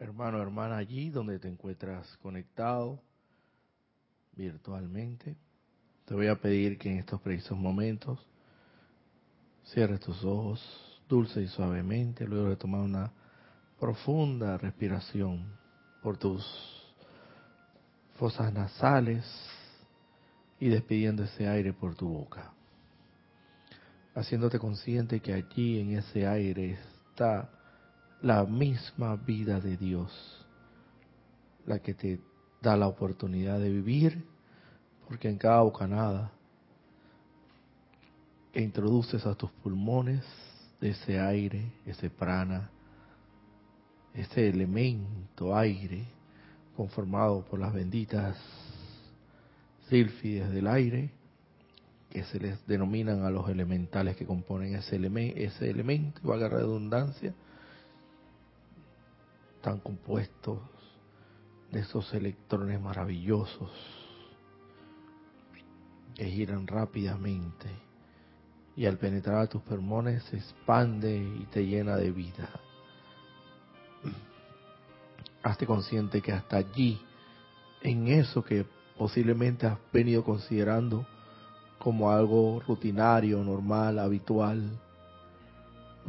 hermano, hermana, allí donde te encuentras conectado virtualmente. Te voy a pedir que en estos precisos momentos cierres tus ojos dulce y suavemente, luego de tomar una profunda respiración por tus fosas nasales y despidiendo ese aire por tu boca. Haciéndote consciente que allí en ese aire está la misma vida de Dios, la que te da la oportunidad de vivir, porque en cada bocanada que introduces a tus pulmones ese aire, ese prana, ese elemento aire conformado por las benditas sílfides del aire, que se les denominan a los elementales que componen ese, ese elemento, y valga redundancia, están compuestos de esos electrones maravillosos que giran rápidamente y al penetrar a tus pulmones se expande y te llena de vida. Hazte consciente que hasta allí, en eso que posiblemente has venido considerando como algo rutinario, normal, habitual,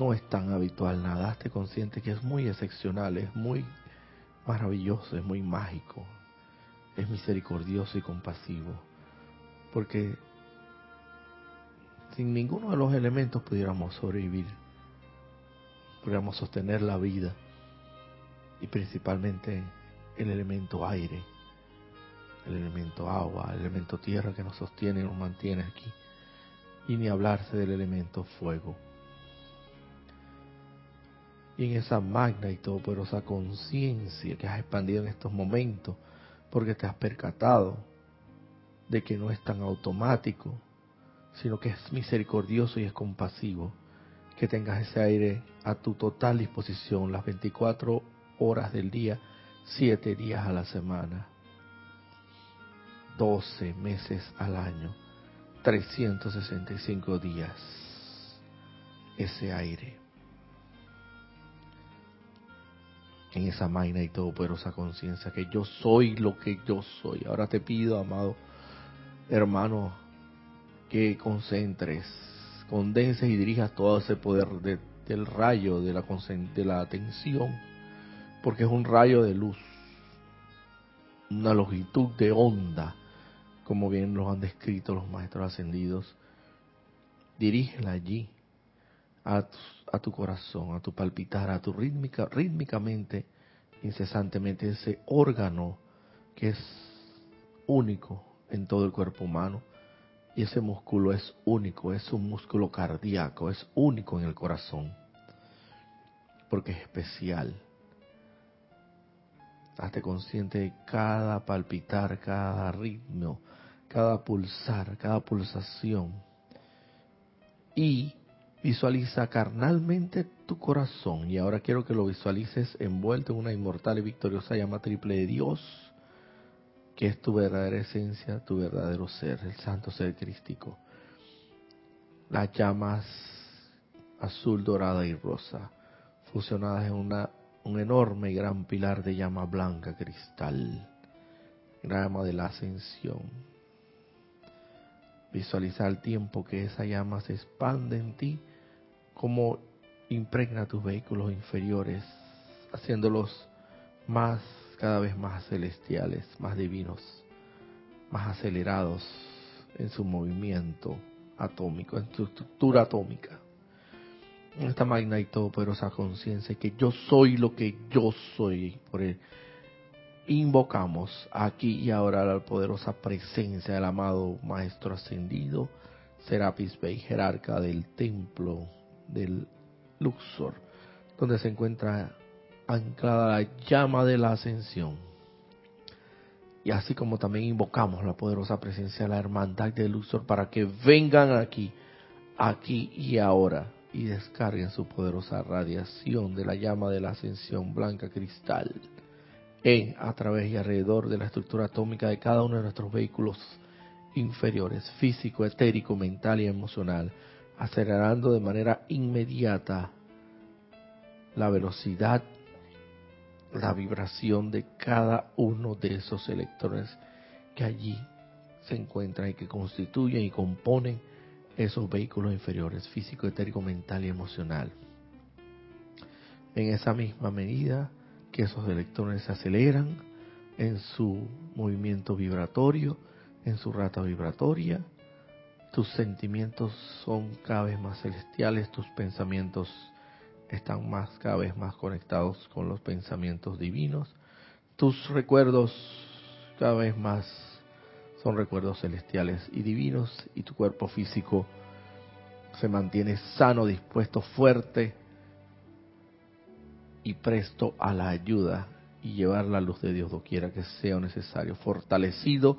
no es tan habitual nada. Hazte consciente que es muy excepcional, es muy maravilloso, es muy mágico, es misericordioso y compasivo. Porque sin ninguno de los elementos pudiéramos sobrevivir, pudiéramos sostener la vida y principalmente el elemento aire, el elemento agua, el elemento tierra que nos sostiene y nos mantiene aquí. Y ni hablarse del elemento fuego y en esa magna y todopoderosa conciencia que has expandido en estos momentos, porque te has percatado de que no es tan automático, sino que es misericordioso y es compasivo, que tengas ese aire a tu total disposición las 24 horas del día, 7 días a la semana, 12 meses al año, 365 días, ese aire en esa magna y todopoderosa conciencia que yo soy lo que yo soy. Ahora te pido, amado hermano, que concentres, condenses y dirijas todo ese poder del rayo de la, de la atención, porque es un rayo de luz, una longitud de onda, como bien lo han descrito los maestros ascendidos. Dirígela allí, a tu, a tu corazón, a tu palpitar, a tu rítmica, rítmicamente, incesantemente ese órgano que es único en todo el cuerpo humano. Y ese músculo es único, es un músculo cardíaco, es único en el corazón, porque es especial. Hazte consciente de cada palpitar, cada ritmo, cada pulsar, cada pulsación. Y Visualiza carnalmente tu corazón y ahora quiero que lo visualices envuelto en una inmortal y victoriosa llama triple de Dios, que es tu verdadera esencia, tu verdadero ser, el santo ser crístico. Las llamas azul, dorada y rosa, fusionadas en una, un enorme y gran pilar de llama blanca cristal, llama de la ascensión. Visualiza el tiempo que esa llama se expande en ti cómo impregna tus vehículos inferiores, haciéndolos más, cada vez más celestiales, más divinos, más acelerados en su movimiento atómico, en su estructura atómica. En esta magna y todopoderosa conciencia que yo soy lo que yo soy, por él invocamos aquí y ahora la poderosa presencia del amado Maestro Ascendido, Serapis Bey, jerarca del templo del Luxor, donde se encuentra anclada la llama de la ascensión. Y así como también invocamos la poderosa presencia de la hermandad de Luxor para que vengan aquí, aquí y ahora, y descarguen su poderosa radiación de la llama de la ascensión blanca cristal en, a través y alrededor de la estructura atómica de cada uno de nuestros vehículos inferiores, físico, etérico, mental y emocional, acelerando de manera inmediata la velocidad la vibración de cada uno de esos electrones que allí se encuentran y que constituyen y componen esos vehículos inferiores, físico, etérico, mental y emocional. En esa misma medida que esos electrones se aceleran en su movimiento vibratorio, en su rata vibratoria, tus sentimientos son cada vez más celestiales, tus pensamientos están más cada vez más conectados con los pensamientos divinos, tus recuerdos cada vez más son recuerdos celestiales y divinos y tu cuerpo físico se mantiene sano, dispuesto, fuerte y presto a la ayuda y llevar la luz de Dios doquiera que sea necesario, fortalecido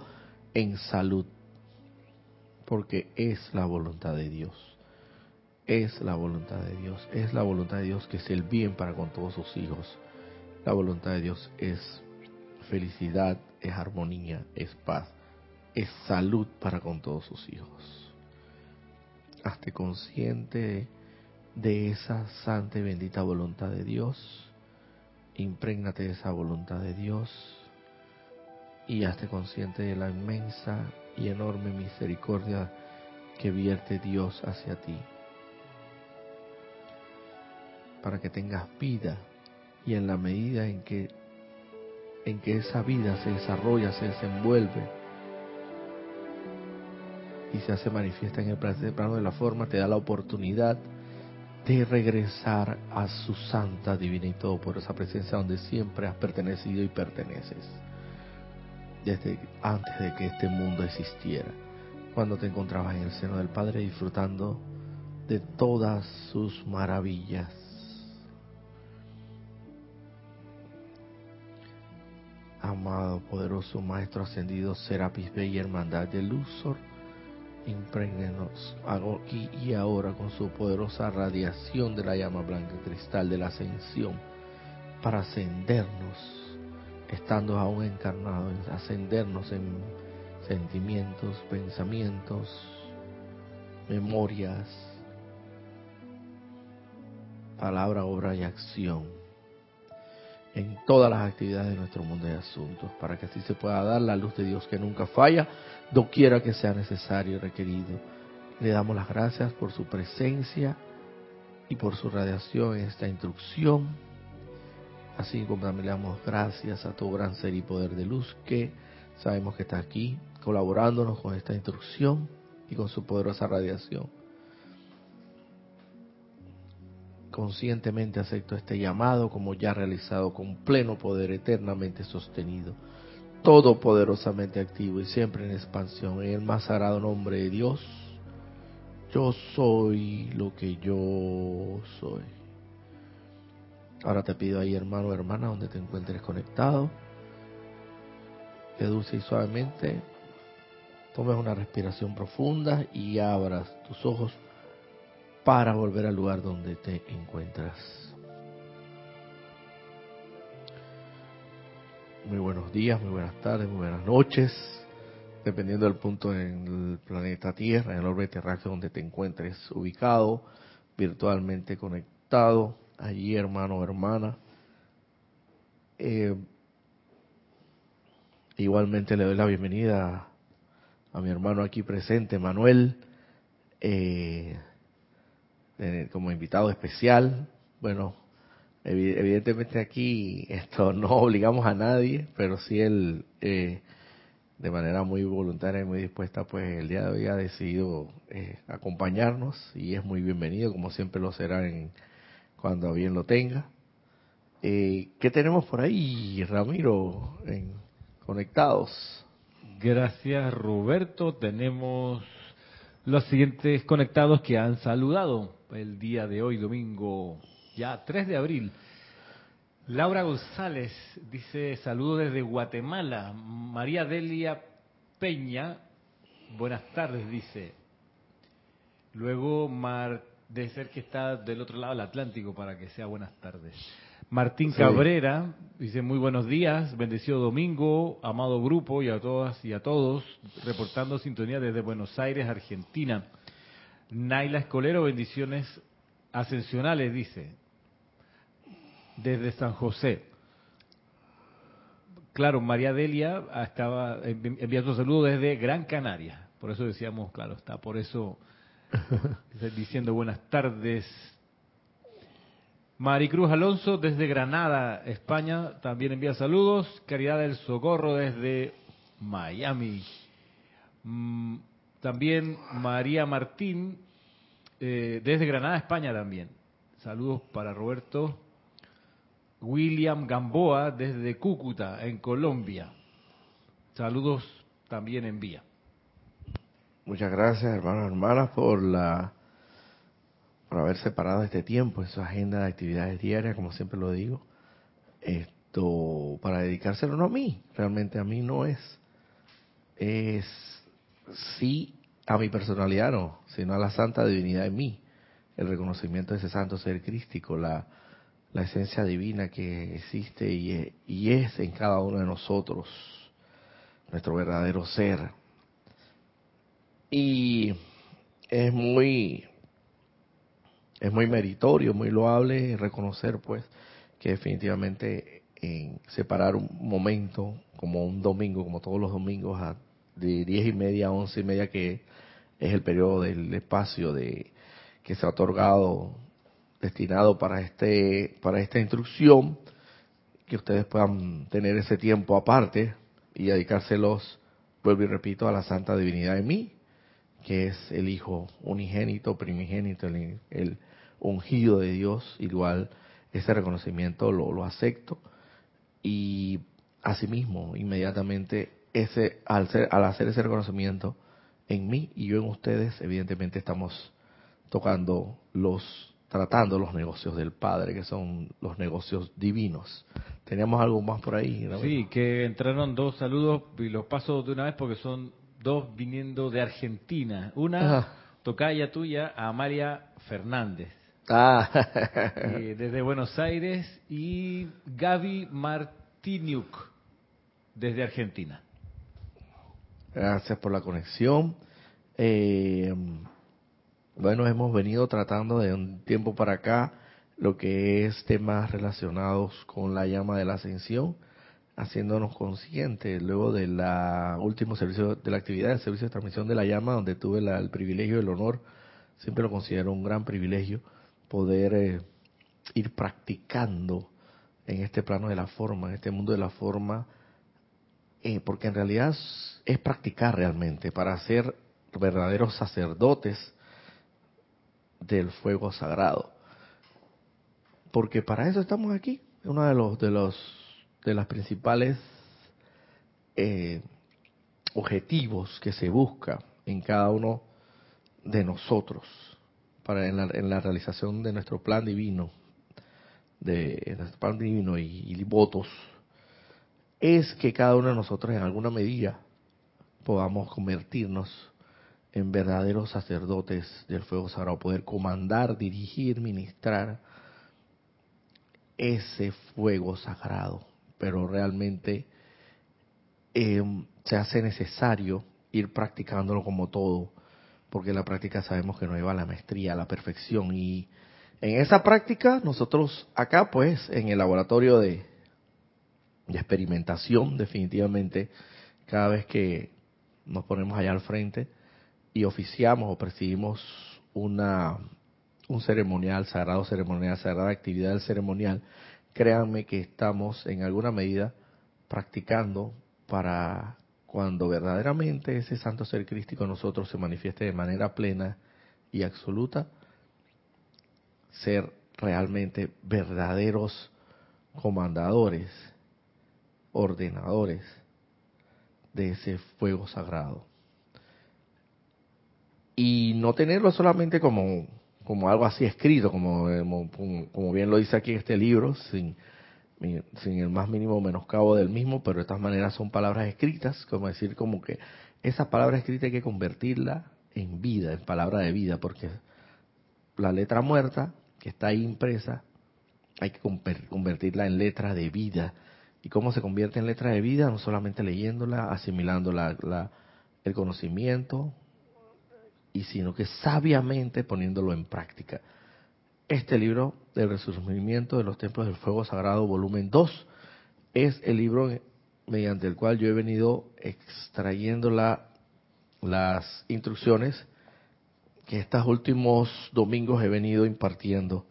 en salud, porque es la voluntad de Dios. Es la voluntad de Dios, es la voluntad de Dios que es el bien para con todos sus hijos. La voluntad de Dios es felicidad, es armonía, es paz, es salud para con todos sus hijos. Hazte consciente de esa santa y bendita voluntad de Dios, imprégnate de esa voluntad de Dios y hazte consciente de la inmensa y enorme misericordia que vierte Dios hacia ti, para que tengas vida y en la medida en que en que esa vida se desarrolla, se desenvuelve y se hace manifiesta en el plano de la forma, te da la oportunidad de regresar a su santa, divina y todo por esa presencia donde siempre has pertenecido y perteneces desde antes de que este mundo existiera, cuando te encontrabas en el seno del Padre disfrutando de todas sus maravillas. Amado, poderoso Maestro Ascendido Serapis Bey Hermandad de Luzor, imprégnenos aquí y ahora con su poderosa radiación de la llama blanca cristal de la ascensión para ascendernos estando aún encarnados, ascendernos en sentimientos, pensamientos, memorias, palabra, obra y acción en todas las actividades de nuestro mundo de asuntos, para que así se pueda dar la luz de Dios que nunca falla, doquiera que sea necesario y requerido. Le damos las gracias por su presencia y por su radiación en esta instrucción Así como también le damos gracias a tu gran ser y poder de luz que sabemos que está aquí colaborándonos con esta instrucción y con su poderosa radiación. Conscientemente acepto este llamado como ya realizado con pleno poder eternamente sostenido, todopoderosamente activo y siempre en expansión en el más sagrado nombre de Dios. Yo soy lo que yo soy. Ahora te pido ahí, hermano o hermana, donde te encuentres conectado, que dulce y suavemente tomes una respiración profunda y abras tus ojos para volver al lugar donde te encuentras. Muy buenos días, muy buenas tardes, muy buenas noches, dependiendo del punto en el planeta Tierra, en el orbe terráqueo donde te encuentres ubicado, virtualmente conectado allí, hermano hermana. Eh, igualmente le doy la bienvenida a, mi hermano aquí presente, Manuel, eh, como invitado especial. Bueno, evidentemente aquí esto no obligamos a nadie, pero sí él eh, de manera muy voluntaria y muy dispuesta, pues el día de hoy ha decidido acompañarnos y es muy bienvenido, como siempre lo será en cuando bien lo tenga. Eh, ¿Qué tenemos por ahí, Ramiro, en, conectados? Gracias, Roberto. Tenemos los siguientes conectados que han saludado el día de hoy, domingo ya 3 de abril. Laura González dice saludo desde Guatemala. María Delia Peña, buenas tardes, dice. Luego Mar de ser que está del otro lado del Atlántico para que sea buenas tardes. Martín Cabrera dice muy buenos días, bendecido domingo, amado grupo y a todas y a todos, reportando sintonía desde Buenos Aires, Argentina. Naila Escolero, bendiciones ascensionales, dice, desde San José. claro, María Delia estaba enviando saludos desde Gran Canaria. Por eso decíamos, claro, está por eso diciendo buenas tardes. Maricruz Alonso desde Granada, España, también envía saludos. Caridad del Socorro desde Miami. Mm, también María Martín eh, desde Granada, España también. Saludos para Roberto. William Gamboa desde Cúcuta, en Colombia. Saludos también envía. Muchas gracias, hermanos y hermanas, por la por haber separado este tiempo en su agenda de actividades diarias, como siempre lo digo. Esto para dedicárselo no a mí, realmente a mí no es. Es sí a mi personalidad no, sino a la santa divinidad en mí, el reconocimiento de ese santo ser crístico, la la esencia divina que existe y, es en cada uno de nosotros, nuestro verdadero ser. Y es muy, es muy meritorio, muy loable reconocer pues que definitivamente en separar un momento como un domingo, como todos los domingos, a, de diez y media a once y media, que es el periodo del espacio de que se ha otorgado destinado para este para esta instrucción que ustedes puedan tener ese tiempo aparte y dedicárselos vuelvo y repito a la santa divinidad de mí que es el hijo unigénito primigénito el, ungido de Dios igual ese reconocimiento lo, lo acepto y asimismo inmediatamente ese al ser al hacer ese reconocimiento en mí y yo en ustedes evidentemente estamos tocando los tratando los negocios del Padre, que son los negocios divinos. Teníamos algo más por ahí. Sí, que entraron dos saludos y los paso de una vez porque son dos viniendo de Argentina. Una, tocaya tuya, a Amalia Fernández. Ah. Eh, desde Buenos Aires y Gaby Martiniuk desde Argentina. Gracias por la conexión. Eh, bueno, hemos venido tratando de un tiempo para acá lo que es temas relacionados con la llama de la ascensión, haciéndonos conscientes luego de la último servicio de la actividad del servicio de transmisión de la llama, donde tuve el privilegio el honor, siempre lo considero un gran privilegio, poder eh, ir practicando en este plano de la forma, en este mundo de la forma, eh, porque en realidad es practicar realmente para ser verdaderos sacerdotes del fuego sagrado. Porque para eso estamos aquí. Uno de los de los de las principales eh, objetivos que se busca en cada uno de nosotros para en la, en la realización de nuestro plan divino, de nuestro plan divino y votos, es que cada uno de nosotros en alguna medida podamos convertirnos en verdaderos sacerdotes del fuego sagrado, poder comandar, dirigir, ministrar ese fuego sagrado. Pero realmente em, se hace necesario ir practicándolo como todo, porque la práctica sabemos que nos lleva a la maestría, a la perfección. Y en esa práctica, nosotros acá, pues, en el laboratorio de, de experimentación, definitivamente, cada vez que nos ponemos allá al frente, y oficiamos o percibimos una, un ceremonial, sagrado ceremonial, sagrada actividad del ceremonial, créanme que estamos en alguna medida practicando para cuando verdaderamente ese santo ser crístico en nosotros se manifieste de manera plena y absoluta, ser realmente verdaderos comandadores, ordenadores de ese fuego sagrado. Y no tenerlo solamente como, como algo así escrito, como, como, bien lo dice aquí en este libro, sin, sin el más mínimo menoscabo del mismo, pero de todas maneras son palabras escritas, como decir como que esa palabra escrita hay que convertirla en vida, en palabra de vida, porque la letra muerta que está ahí impresa, hay que convertirla en letra de vida. ¿Y cómo se convierte en letra de vida? No solamente leyéndola, asimilando la, el conocimiento, y sino que sabiamente poniéndolo en práctica. Este libro del resurgimiento de los templos del fuego sagrado, volumen 2, es el libro mediante el cual yo he venido extrayendo la, las instrucciones que estos últimos domingos he venido impartiendo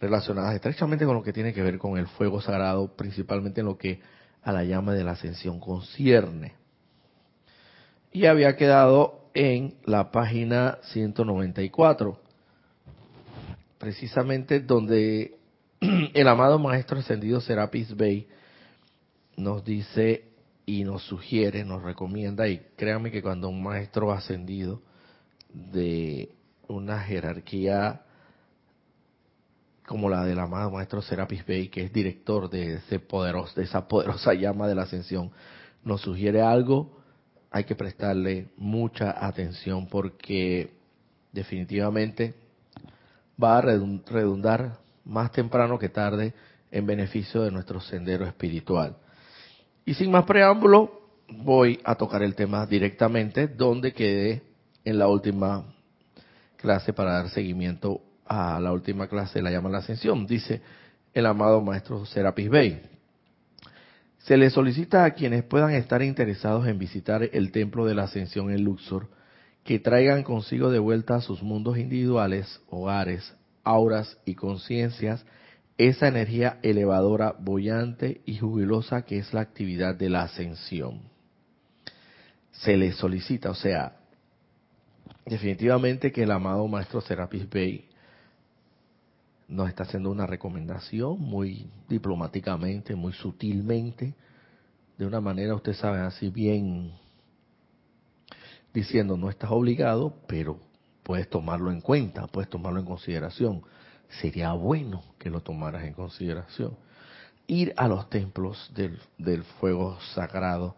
relacionadas estrechamente con lo que tiene que ver con el fuego sagrado, principalmente en lo que a la llama de la ascensión concierne. Y había quedado en la página 194, precisamente donde el amado Maestro Ascendido Serapis Bey nos dice y nos sugiere, nos recomienda, y créanme que cuando un maestro ascendido de una jerarquía como la del amado maestro Serapis Bey, que es director de, ese poderoso, de esa poderosa llama de la ascensión, nos sugiere algo, hay que prestarle mucha atención porque definitivamente va a redundar más temprano que tarde en beneficio de nuestro sendero espiritual. Y sin más preámbulo, voy a tocar el tema directamente donde quedé en la última clase para dar seguimiento a la última clase, la llama la ascensión. Dice el amado maestro Serapis Bey. Se le solicita a quienes puedan estar interesados en visitar el templo de la ascensión en Luxor que traigan consigo de vuelta a sus mundos individuales, hogares, auras y conciencias esa energía elevadora, bollante y jubilosa que es la actividad de la ascensión. Se le solicita, o sea, definitivamente que el amado maestro Serapis Bey nos está haciendo una recomendación muy diplomáticamente, muy sutilmente, de una manera, usted sabe, así bien diciendo, no estás obligado, pero puedes tomarlo en cuenta, puedes tomarlo en consideración sería bueno que lo tomaras en consideración. Ir a los templos del, del fuego sagrado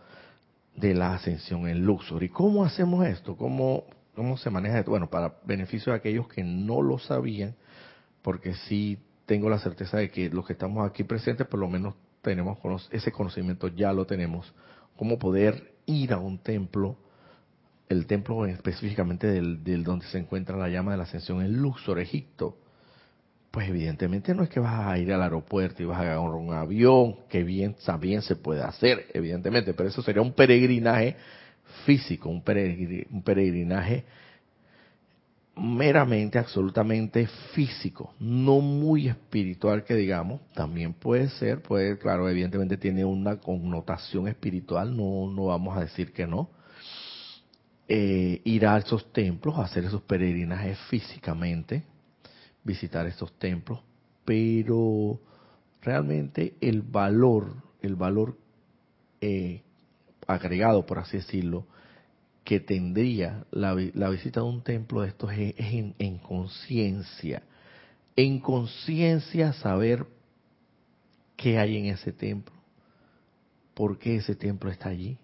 de la ascensión en Luxor. ¿Y cómo hacemos esto? ¿Cómo, ¿Cómo se maneja esto? Bueno, para beneficio de aquellos que no lo sabían, porque sí tengo la certeza de que los que estamos aquí presentes por lo menos tenemos ese conocimiento, ya lo tenemos, cómo poder ir a un templo, el templo específicamente del, del donde se encuentra la llama de la ascensión en Luxor, Egipto, pues evidentemente no es que vas a ir al aeropuerto y vas a agarrar un avión, que bien también se puede hacer, evidentemente, pero eso sería un peregrinaje físico, un, peregrinaje meramente, absolutamente físico, no muy espiritual que digamos, también puede ser, puede, claro, evidentemente tiene una connotación espiritual, no, no vamos a decir que no. Eh, ir a esos templos, hacer esos peregrinajes físicamente, visitar estos templos, pero realmente el valor, el valor eh, agregado, por así decirlo, que tendría la, visita de un templo de estos es, en, conciencia. En conciencia saber qué hay en ese templo, por qué ese templo está allí,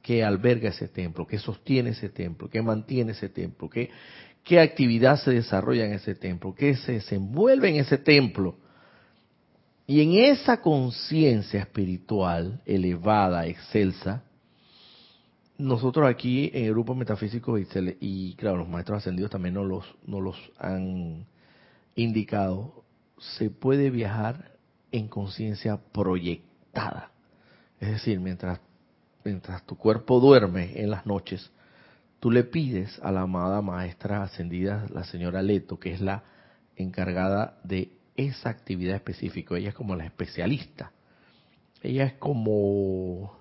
qué alberga ese templo, qué sostiene ese templo, qué mantiene ese templo, qué, qué actividad se desarrolla en ese templo, qué se desenvuelve en ese templo. Y en esa conciencia espiritual elevada, excelsa, nosotros aquí en el grupo metafísico y, claro, los maestros ascendidos también nos los, nos los han indicado, se puede viajar en conciencia proyectada. Es decir, mientras, mientras tu cuerpo duerme en las noches, tú le pides a la amada maestra ascendida, la señora Leto, que es la encargada de esa actividad específica. Ella es como la especialista. Ella es como,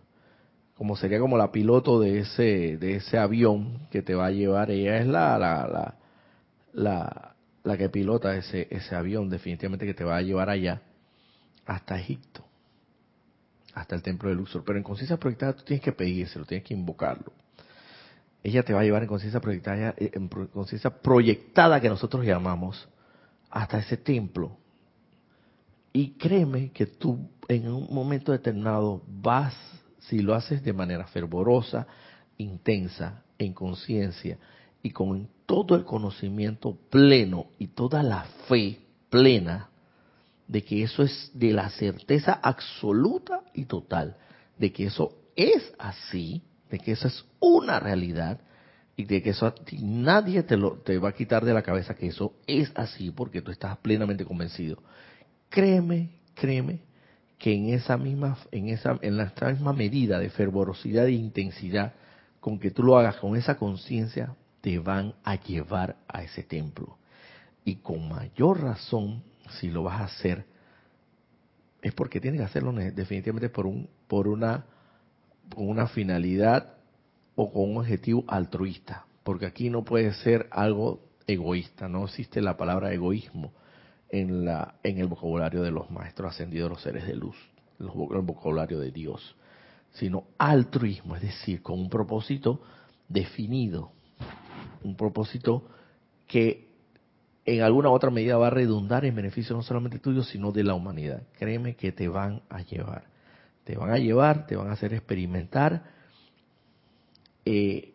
como sería como la piloto de ese, de ese avión que te va a llevar. Ella es la, la, la, la, la que pilota ese, ese avión, definitivamente que te va a llevar allá, hasta Egipto, hasta el templo de Luxor. Pero en conciencia proyectada tú tienes que pedírselo, tienes que invocarlo ella te va a llevar en conciencia proyectada, en conciencia proyectada que nosotros llamamos hasta ese templo. Y créeme que tú en un momento determinado vas, si lo haces de manera fervorosa, intensa, en conciencia y con todo el conocimiento pleno y toda la fe plena de que eso es de la certeza absoluta y total, de que eso es así, de que esa es una realidad y de que eso nadie te, lo, te va a quitar de la cabeza que eso es así porque tú estás plenamente convencido. Créeme, créeme que en esa misma, en esa, en la misma medida de fervorosidad e intensidad con que tú lo hagas con esa conciencia, te van a llevar a ese templo. Y con mayor razón, si lo vas a hacer, es porque tienes que hacerlo definitivamente por un, por una, una finalidad o con un objetivo altruista. Porque aquí no puede ser algo egoísta, no existe la palabra egoísmo en, la, en el vocabulario de los maestros ascendidos, los seres de luz, el vocabulario de Dios, sino altruismo, es decir, con un propósito definido, un propósito que en alguna otra medida va a redundar en beneficio no solamente tuyo, sino de la humanidad. Créeme que te van a llevar, te van a llevar, te van a hacer experimentar, eh,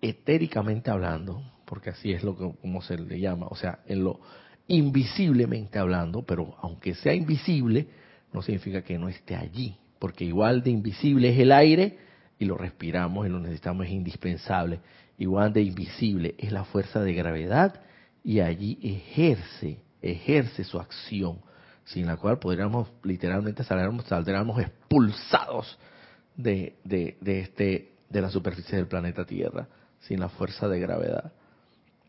etéricamente hablando, porque así es lo que como se le llama, o sea, en lo invisiblemente hablando, pero aunque sea invisible, no significa que no esté allí, porque igual de invisible es el aire y lo respiramos y lo necesitamos, es indispensable. Igual de invisible es la fuerza de gravedad y allí ejerce, ejerce su acción, sin la cual podríamos literalmente saldríamos, expulsados de, de, de, este, de la superficie del planeta Tierra, sin la fuerza de gravedad.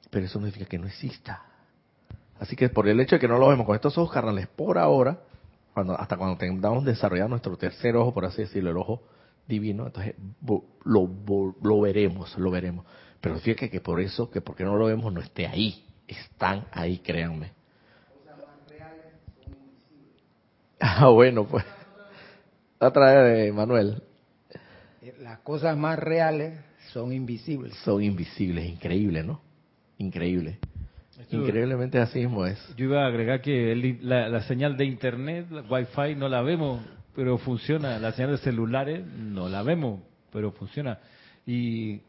Pero eso no significa que no exista. Así que por el hecho de que no lo vemos con estos ojos carnales por ahora, cuando, hasta cuando tengamos desarrollado nuestro tercer ojo, por así decirlo, el ojo divino, entonces lo, lo veremos, lo veremos. Pero fíjate que por eso, que porque no lo vemos, no esté ahí. Están ahí, créanme. Ah, bueno, pues. Otra vez, Manuel. Las cosas más reales son invisibles. Son invisibles, increíble, ¿no? Increíble. Increíblemente así mismo es. Yo iba a agregar que la, señal de internet, wifi, no la vemos, pero funciona. La señal de celulares no la vemos, pero funciona. Y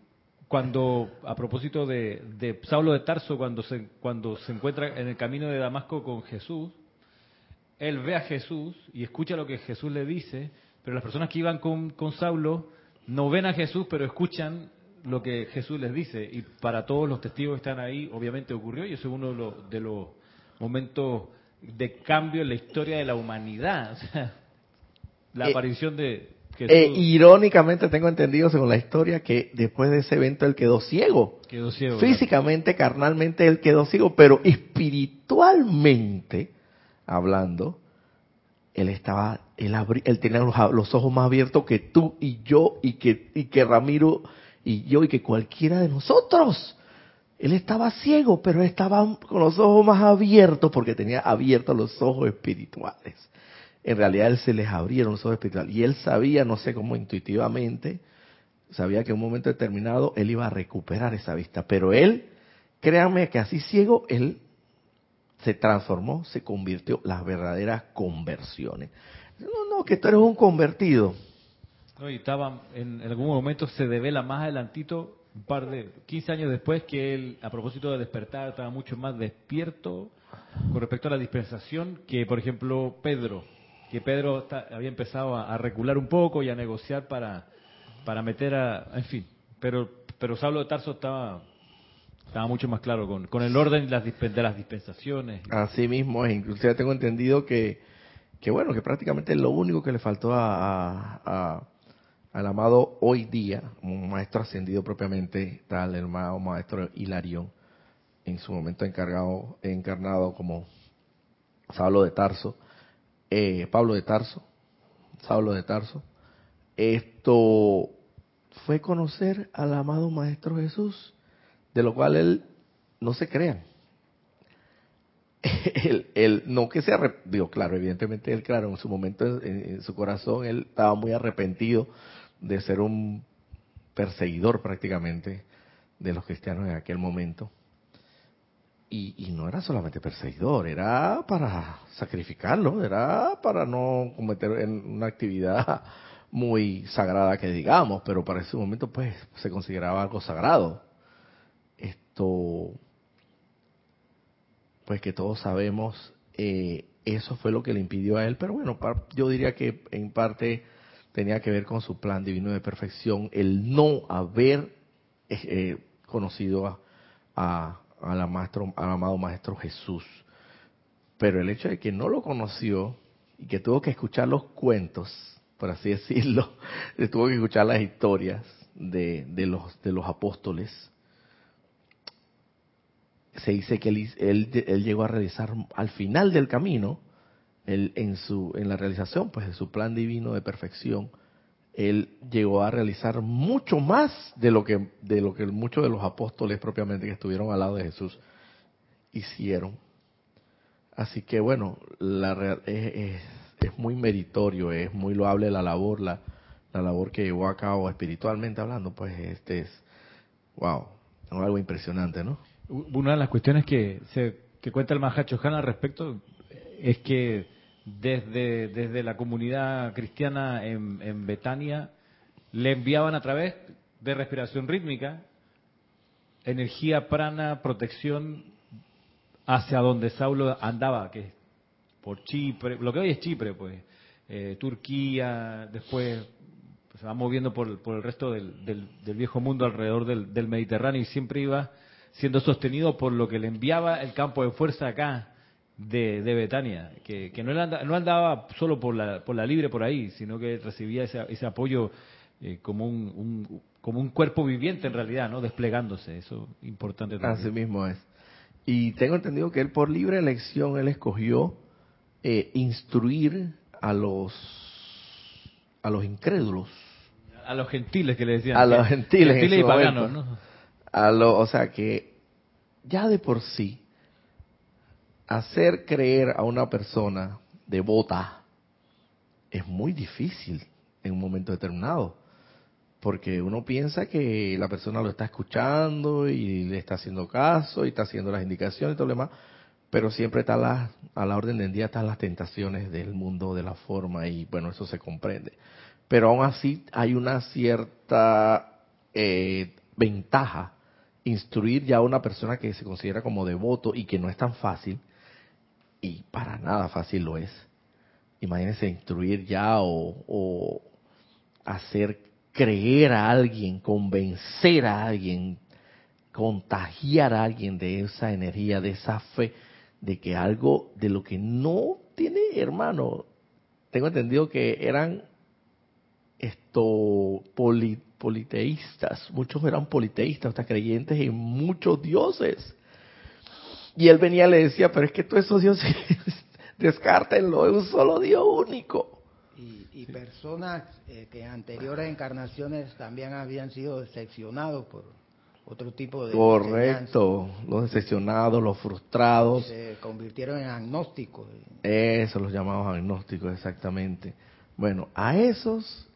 cuando, a propósito de, de Saulo de Tarso, cuando se, cuando se encuentra en el camino de Damasco con Jesús, él ve a Jesús y escucha lo que Jesús le dice, pero las personas que iban con, con Saulo no ven a Jesús, pero escuchan lo que Jesús les dice. Y para todos los testigos que están ahí, obviamente ocurrió, y eso es uno de los, momentos de cambio en la historia de la humanidad. la eh, aparición de Jesús. Eh, irónicamente tengo entendido, según la historia, que después de ese evento él quedó ciego. Quedó ciego. Físicamente, carnalmente, él quedó ciego, pero espiritualmente hablando, él estaba, él, él tenía los, ojos más abiertos que tú y yo y que, y que Ramiro y yo y que cualquiera de nosotros. Él estaba ciego, pero estaba con los ojos más abiertos porque tenía abiertos los ojos espirituales. En realidad él se les abrieron los ojos espirituales y él sabía, no sé cómo intuitivamente, sabía que en un momento determinado él iba a recuperar esa vista, pero él, créanme que así ciego, él se transformó, se convirtió, las verdaderas conversiones. No, no, que tú eres un convertido. No, y estaba, en, algún momento se devela más adelantito, un par de, 15 años después, que él, a propósito de despertar, estaba mucho más despierto con respecto a la dispensación que, por ejemplo, Pedro, que Pedro había empezado a, recular un poco y a negociar para, para meter a, en fin, pero, pero Saulo de Tarso estaba estaba mucho más claro con, con el orden de las, de las dispensaciones. Así mismo, inclusive tengo entendido que, que bueno, que prácticamente lo único que le faltó a, al amado hoy día, un maestro ascendido propiamente, tal hermano maestro Hilarión, en su momento encargado, encarnado como Saulo de Tarso, eh, Pablo de Tarso, Saulo de Tarso, esto fue conocer al amado Maestro Jesús, de lo cual él no se crean. Él, no que se arrepintió, claro, evidentemente él, claro, en su momento, en, su corazón, él estaba muy arrepentido de ser un perseguidor prácticamente de los cristianos en aquel momento. Y, no era solamente perseguidor, era para sacrificarlo, era para no cometer una actividad muy sagrada que digamos, pero para ese momento pues se consideraba algo sagrado. Esto, pues que todos sabemos, eh, eso fue lo que le impidió a él, pero bueno, yo diría que en parte tenía que ver con su plan divino de perfección, el no haber eh, eh, conocido a, al, maestro, al amado Maestro Jesús. Pero el hecho de que no lo conoció y que tuvo que escuchar los cuentos, por así decirlo, tuvo que escuchar las historias de, de, los, de los apóstoles, se dice que él, él, llegó a realizar al final del camino, él, en, su, en la realización pues, de su plan divino de perfección, él llegó a realizar mucho más de lo que, de lo que muchos de los apóstoles propiamente que estuvieron al lado de Jesús hicieron. Así que bueno, la, es, es, muy meritorio, es muy loable la labor, la, la labor que llevó a cabo espiritualmente hablando, pues este es, wow, algo impresionante, ¿no? Una de las cuestiones que, se, que cuenta el Mahacho al respecto es que desde, desde la comunidad cristiana en, en Betania le enviaban a través de respiración rítmica energía prana, protección hacia donde Saulo andaba, que es por Chipre, lo que hoy es Chipre, pues, eh, Turquía, después se va moviendo por, por el resto del, del, viejo mundo alrededor del, del Mediterráneo y siempre iba siendo sostenido por lo que le enviaba el campo de fuerza acá de, de Betania, que, que no, andaba, no, andaba, solo por la, por la libre por ahí, sino que recibía ese, ese apoyo eh, como, un, como un cuerpo viviente en realidad, ¿no? Desplegándose, eso importante también. Así mismo es. Y tengo entendido que él por libre elección, él escogió eh, instruir a los, a los incrédulos. A los gentiles que le decían. A los gentiles. Gentiles y paganos, ¿no? o sea que ya de por sí, hacer creer a una persona devota es muy difícil en un momento determinado. Porque uno piensa que la persona lo está escuchando y le está haciendo caso y está haciendo las indicaciones y todo lo demás, pero siempre está la, a la orden del día están las tentaciones del mundo de la forma y bueno, eso se comprende. Pero aún así hay una cierta eh, ventaja instruir ya a una persona que se considera como devoto y que no es tan fácil, y para nada fácil lo es. Imagínense instruir ya o, hacer creer a alguien, convencer a alguien, contagiar a alguien de esa energía, de esa fe, de que algo de lo que no tiene hermano. Tengo entendido que eran esto politeístas, muchos eran politeístas, creyentes en muchos dioses. Y él venía y le decía, pero es que todos esos dioses, descártenlo, es un solo Dios único. Y, personas eh, que en anteriores encarnaciones también habían sido decepcionados por otro tipo de... Correcto, los decepcionados, los frustrados. Se convirtieron en agnósticos. Eso, los llamamos agnósticos, exactamente. Bueno, a esos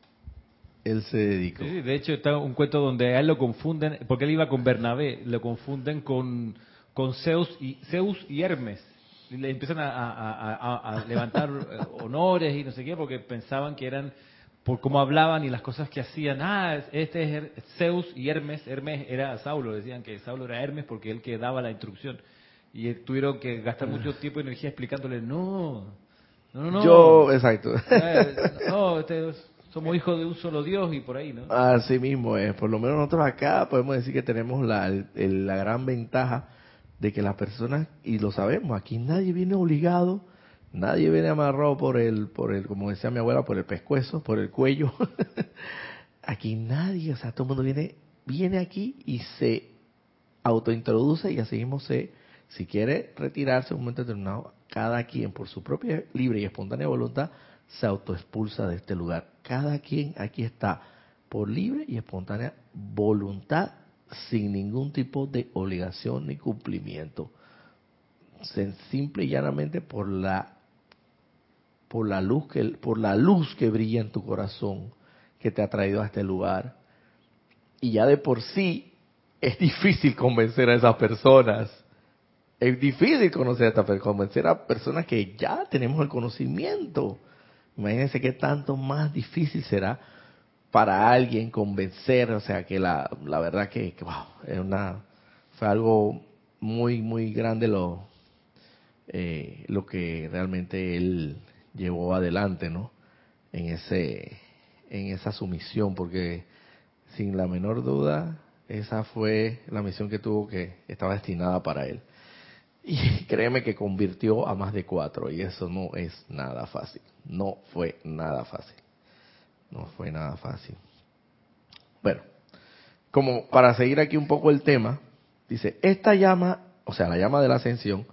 él se dedicó. Sí, de hecho está un cuento donde a él lo confunden, porque él iba con Bernabé, lo confunden con, con Zeus, y, Zeus y Hermes. Y le empiezan a, levantar eh, honores y no sé qué, porque pensaban que eran por cómo hablaban y las cosas que hacían. Ah, este es Zeus y Hermes. Hermes era Saulo, decían que Saulo era Hermes porque él que daba la instrucción. Y tuvieron que gastar ah. mucho tiempo y energía explicándole, no, no, no. Yo, exacto. Eh, no, este somos hijos de un solo Dios y por ahí, ¿no? Así mismo es. Por lo menos nosotros acá podemos decir que tenemos la, la gran ventaja de que las personas, y lo sabemos, aquí nadie viene obligado, nadie viene amarrado por el, por el, como decía mi abuela, por el pescuezo, por el cuello. aquí nadie, o sea, todo el mundo viene, viene aquí y se autointroduce y así mismo se, si quiere retirarse un momento determinado, cada quien por su propia libre y espontánea voluntad se autoexpulsa de este lugar. Cada quien aquí está por libre y espontánea voluntad, sin ningún tipo de obligación ni cumplimiento. Simple y llanamente por la por la luz que por la luz que brilla en tu corazón que te ha traído a este lugar. Y ya de por sí es difícil convencer a esas personas. Es difícil conocer a estas convencer a personas que ya tenemos el conocimiento Imagínense qué tanto más difícil será para alguien convencer, o sea, que la, la verdad que, wow, fue algo muy, muy grande lo, eh, lo que realmente él llevó adelante, ¿no? En ese, en esa sumisión, porque sin la menor duda, esa fue la misión que tuvo que estaba destinada para él. Y créeme que convirtió a más de cuatro y eso no es nada fácil. No fue nada fácil. No fue nada fácil. Bueno, como para seguir aquí un poco el tema, dice, esta llama, o sea, la llama de la ascensión,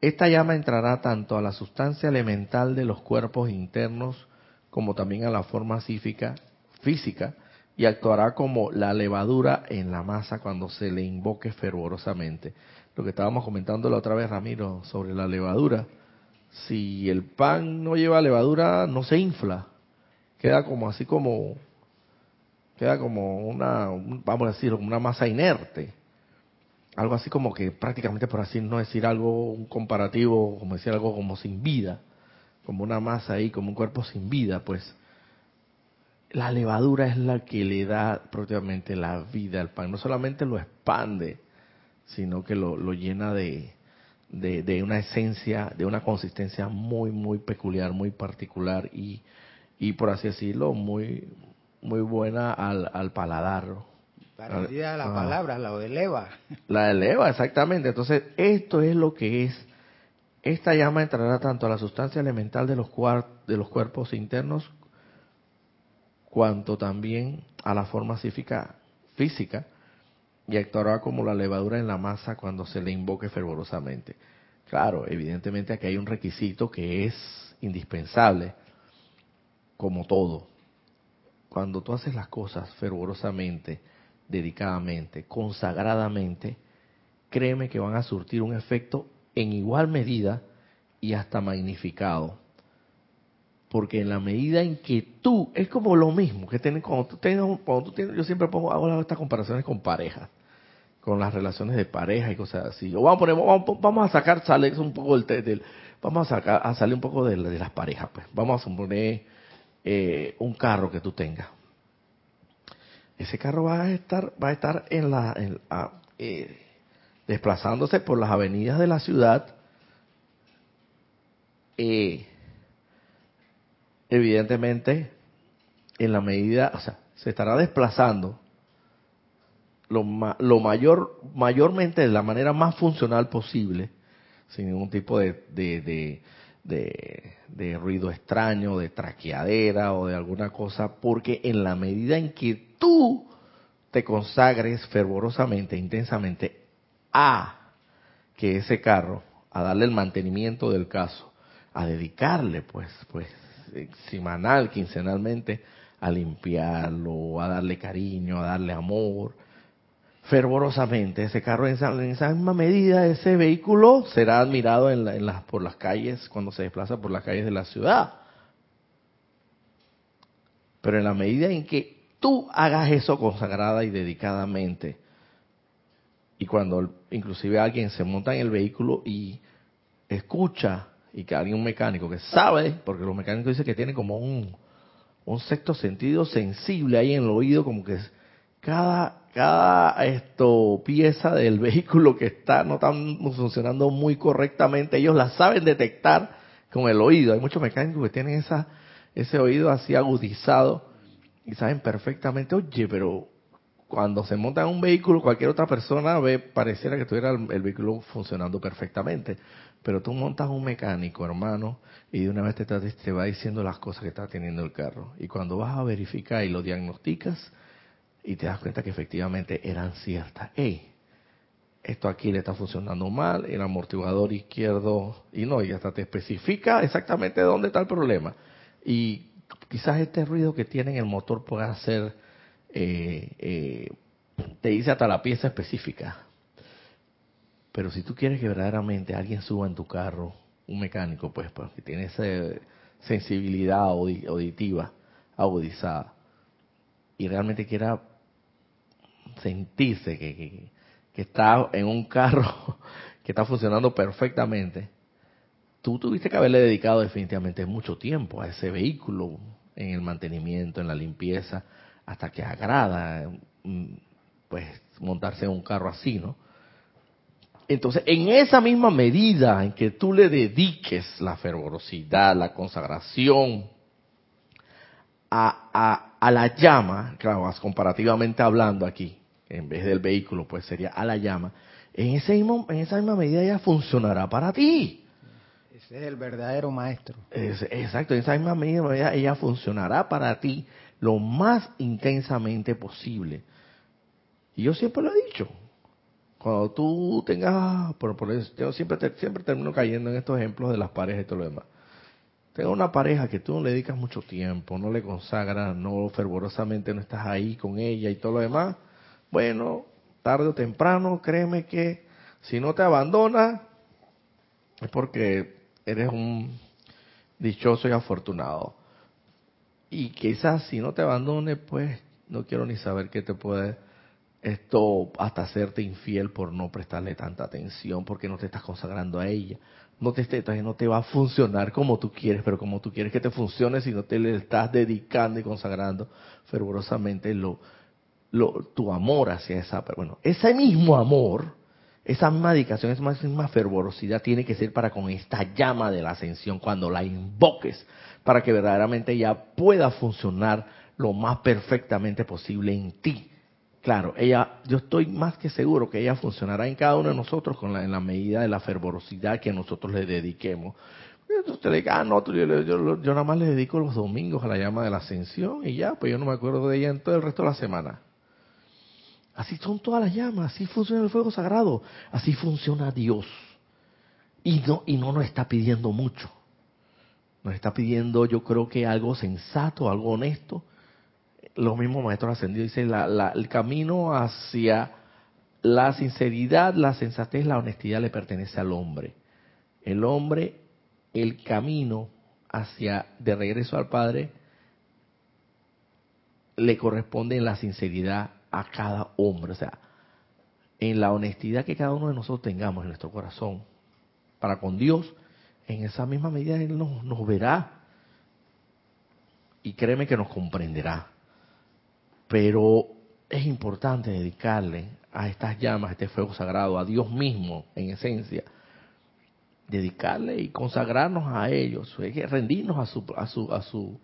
esta llama entrará tanto a la sustancia elemental de los cuerpos internos como también a la forma física, física y actuará como la levadura en la masa cuando se le invoque fervorosamente. Lo que estábamos comentando la otra vez, Ramiro, sobre la levadura. Si el pan no lleva levadura, no se infla. Queda como así como, queda como una, vamos a decir, una masa inerte. Algo así como que prácticamente, por así no decir algo, un comparativo, como decir algo como sin vida. Como una masa ahí, como un cuerpo sin vida, pues la levadura es la que le da prácticamente la vida al pan. No solamente lo expande, sino que lo, llena de, de, una esencia, de una consistencia muy, muy peculiar, muy particular y, y por así decirlo, muy, muy buena al, al paladar. Parecida a la palabra, la eleva. La eleva, exactamente. Entonces, esto es lo que es. Esta llama entrará tanto a la sustancia elemental de los, de los cuerpos internos cuanto también a la forma física, física y actuará como la levadura en la masa cuando se le invoque fervorosamente. Claro, evidentemente aquí hay un requisito que es indispensable, como todo. Cuando tú haces las cosas fervorosamente, dedicadamente, consagradamente, créeme que van a surtir un efecto en igual medida y hasta magnificado porque en la medida en que tú, es como lo mismo que tienes cuando tú tienes, cuando yo siempre pongo, hago estas comparaciones con parejas, con las relaciones de pareja y cosas así. Yo vamos a poner, vamos, a sacar, sale un poco del, del vamos a sacar, a salir un poco de, las parejas, pues. Vamos a poner eh, un carro que tú tengas. Ese carro va a estar, va a estar en la, eh, desplazándose por las avenidas de la ciudad. Eh, evidentemente, en la medida, o sea, se estará desplazando lo, lo mayor, mayormente de la manera más funcional posible, sin ningún tipo de, de, ruido extraño, de traqueadera o de alguna cosa, porque en la medida en que tú te consagres fervorosamente, intensamente a que ese carro, a darle el mantenimiento del caso, a dedicarle pues, pues semanal, quincenalmente, a limpiarlo, a darle cariño, a darle amor, fervorosamente. Ese carro, en esa, misma medida, ese vehículo será admirado en, en las, por las calles, cuando se desplaza por las calles de la ciudad. Pero en la medida en que tú hagas eso consagrada y dedicadamente, y cuando inclusive alguien se monta en el vehículo y escucha y que alguien, un mecánico que sabe, porque los mecánicos dicen que tiene como un, un sexto sentido sensible ahí en el oído, como que cada, cada esto, pieza del vehículo que está no están funcionando muy correctamente, ellos la saben detectar con el oído. Hay muchos mecánicos que tienen esa, ese oído así agudizado y saben perfectamente, oye, pero cuando se monta en un vehículo, cualquier otra persona ve, pareciera que tuviera el vehículo funcionando perfectamente. Pero tú montas un mecánico, hermano, y de una vez te, te va diciendo las cosas que está teniendo el carro. Y cuando vas a verificar y lo diagnosticas, y te das cuenta que efectivamente eran ciertas. ¡Ey! Esto aquí le está funcionando mal, el amortiguador izquierdo, y no, y hasta te especifica exactamente dónde está el problema. Y quizás este ruido que tiene en el motor pueda ser, eh, eh, te dice hasta la pieza específica. Pero si tú quieres que verdaderamente alguien suba en tu carro, un mecánico, pues, pues, tiene esa sensibilidad auditiva, agudizada, y realmente quiera sentirse que, que, está en un carro que está funcionando perfectamente, tú tuviste que haberle dedicado definitivamente mucho tiempo a ese vehículo, en el mantenimiento, en la limpieza, hasta que agrada, mm, pues, montarse en un carro así, ¿no? Entonces, en esa misma medida en que tú le dediques la fervorosidad, la consagración a, a, la llama, claro, comparativamente hablando aquí, en vez del vehículo, pues sería a la llama, en, ese mismo, en esa misma medida ella funcionará para ti. Ese es el verdadero maestro. exacto, en esa misma medida ella funcionará para ti lo más intensamente posible. Y yo siempre lo he dicho, cuando tú tengas, por, por eso, yo siempre, siempre termino cayendo en estos ejemplos de las parejas y todo lo demás. Tengo una pareja que tú no le dedicas mucho tiempo, no le consagras, no fervorosamente no estás ahí con ella y todo lo demás. Bueno, tarde o temprano, créeme que si no te abandona, es porque eres un dichoso y afortunado. Y quizás si no te abandone, pues no quiero ni saber qué te puede esto hasta hacerte infiel por no prestarle tanta atención, porque no te estás consagrando a ella no te entonces no te va a funcionar como tú quieres, pero como tú quieres que te funcione si no te le estás dedicando y consagrando fervorosamente lo, lo, tu amor hacia esa, bueno, ese mismo amor, esa misma dedicación, esa misma fervorosidad tiene que ser para con esta llama de la ascensión cuando la invoques, para que verdaderamente ya pueda funcionar lo más perfectamente posible en ti Claro, ella, yo estoy más que seguro que ella funcionará en cada uno de nosotros con la, en la medida de la fervorosidad que nosotros le dediquemos. Usted le ah, no, yo, yo, nada más le dedico los domingos a la llama de la ascensión y ya, pues yo no me acuerdo de ella en todo el resto de la semana. Así son todas las llamas, así funciona el fuego sagrado, así funciona Dios. Y no, y no nos está pidiendo mucho. Nos está pidiendo, yo creo que algo sensato, algo honesto, los mismos maestros ascendidos dicen la, el camino hacia la sinceridad, la sensatez, la honestidad le pertenece al hombre. El hombre, el camino hacia de regreso al Padre le corresponde en la sinceridad a cada hombre, o sea, en la honestidad que cada uno de nosotros tengamos en nuestro corazón para con Dios, en esa misma medida Él nos, verá y créeme que nos comprenderá. Pero es importante dedicarle a estas llamas, a este fuego sagrado, a Dios mismo, en esencia, dedicarle y consagrarnos a ellos, rendirnos a su, a su, a su,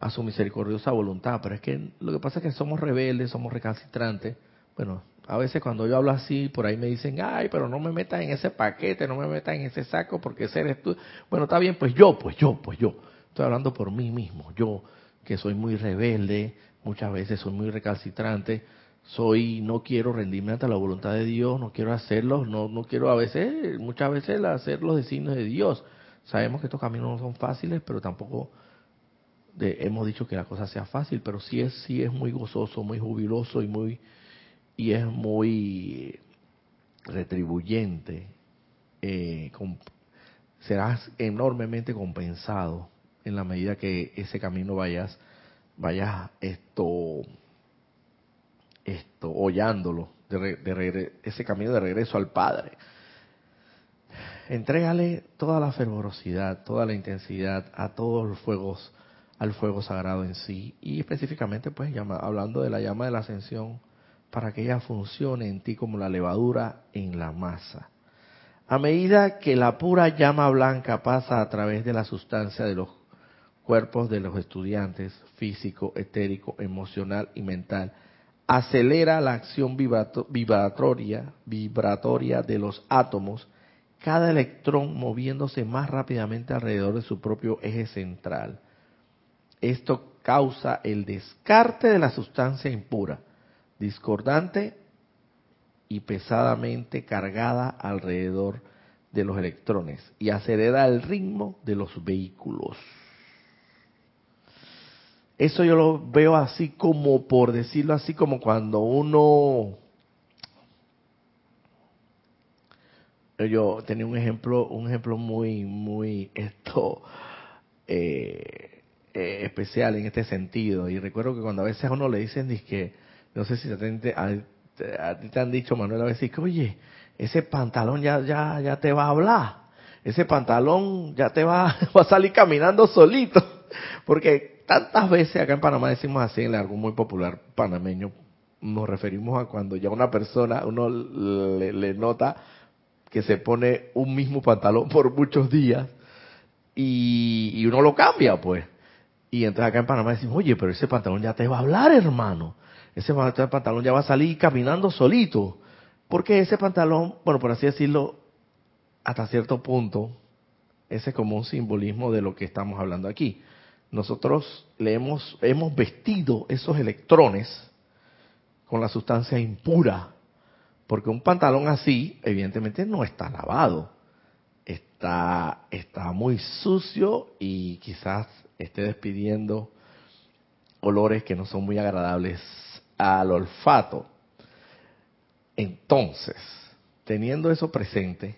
a su misericordiosa voluntad. Pero es que lo que pasa es que somos rebeldes, somos recalcitrantes. Bueno, a veces cuando yo hablo así, por ahí me dicen, ay, pero no me metas en ese paquete, no me metas en ese saco, porque ese eres tú. Bueno, está bien, pues yo, pues yo, pues yo. Estoy hablando por mí mismo, yo que soy muy rebelde, muchas veces soy muy recalcitrante, soy, no quiero rendirme ante la voluntad de Dios, no quiero hacerlo, no, no quiero a veces, muchas veces hacer los designios de Dios. Sabemos que estos caminos no son fáciles, pero tampoco hemos dicho que la cosa sea fácil, pero sí es, sí es muy gozoso, muy jubiloso y muy, y es muy retribuyente. Eh, serás enormemente compensado en la medida que ese camino vayas vayas esto, esto, hollándolo, de, ese camino de regreso al Padre. Entrégale toda la fervorosidad, toda la intensidad a todos los fuegos, al fuego sagrado en sí, y específicamente, pues, hablando de la llama de la ascensión, para que ella funcione en ti como la levadura en la masa. A medida que la pura llama blanca pasa a través de la sustancia de los cuerpos de los estudiantes, físico, etérico, emocional y mental, acelera la acción vibratoria, vibratoria de los átomos, cada electrón moviéndose más rápidamente alrededor de su propio eje central. Esto causa el descarte de la sustancia impura, discordante y pesadamente cargada alrededor de los electrones y acelera el ritmo de los vehículos. Eso yo lo veo así como, por decirlo así, como cuando uno... Yo tenía un ejemplo, un ejemplo muy, muy esto eh, eh, especial en este sentido. Y recuerdo que cuando a veces a uno le dicen, que no sé si a, ti te han dicho, Manuel, a veces, que oye, ese pantalón ya, ya, ya te va a hablar. Ese pantalón ya te va, va a salir caminando solito. Porque tantas veces acá en Panamá decimos así en algo muy popular panameño, nos referimos a cuando ya una persona, uno le, nota que se pone un mismo pantalón por muchos días y, uno lo cambia, pues. Y entonces acá en Panamá decimos, oye, pero ese pantalón ya te va a hablar, hermano. Ese pantalón ya va a salir caminando solito. Porque ese pantalón, bueno, por así decirlo, hasta cierto punto, ese es como un simbolismo de lo que estamos hablando aquí. Nosotros le hemos, hemos vestido esos electrones con la sustancia impura, porque un pantalón así, evidentemente, no está lavado. Está, está muy sucio y quizás esté despidiendo olores que no son muy agradables al olfato. Entonces, teniendo eso presente,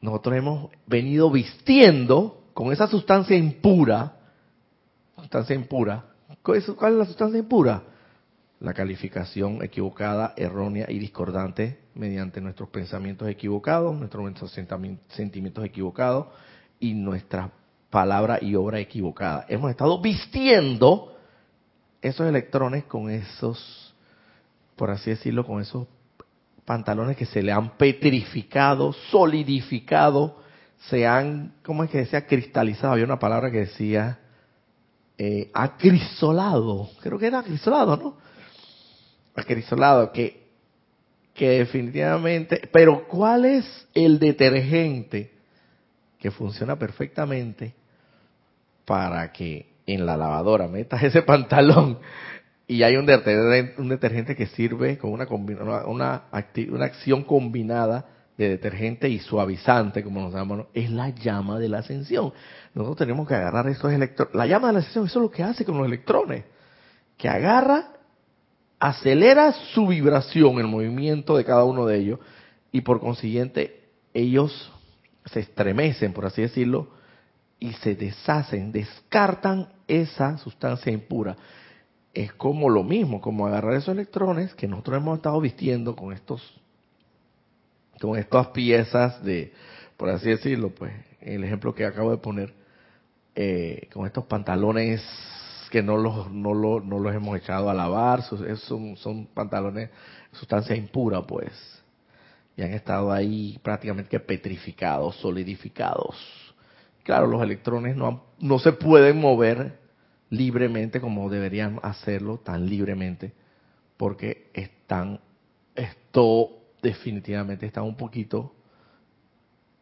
nosotros hemos venido vistiendo con esa sustancia impura, sustancia impura, ¿cuál es la sustancia impura? La calificación equivocada, errónea y discordante mediante nuestros pensamientos equivocados, nuestros sentimientos equivocados y nuestra palabra y obra equivocada. Hemos estado vistiendo esos electrones con esos, por así decirlo, con esos pantalones que se le han petrificado, solidificado, se han, ¿cómo es que decía? Cristalizado. Había una palabra que decía eh, acrisolado. Creo que era acrisolado, ¿no? Acrisolado, que, que definitivamente... Pero ¿cuál es el detergente que funciona perfectamente para que en la lavadora metas ese pantalón y hay un detergente, que sirve con una, una, una, una acción combinada de detergente y suavizante, como nos llamamos, es la llama de la ascensión. Nosotros tenemos que agarrar esos electrones. La llama de la ascensión, eso es lo que hace con los electrones, que agarra, acelera su vibración, el movimiento de cada uno de ellos, y por consiguiente ellos se estremecen, por así decirlo, y se deshacen, descartan esa sustancia impura. Es como lo mismo, como agarrar esos electrones que nosotros hemos estado vistiendo con estos, con estas piezas de, por así decirlo, pues, el ejemplo que acabo de poner, eh, con estos pantalones que no los, no, los, no los hemos echado a lavar, son, son pantalones, sustancia impura, pues, y han estado ahí prácticamente petrificados, solidificados. Claro, los electrones no, no se pueden mover libremente como deberían hacerlo, tan libremente, porque están, esto definitivamente están un poquito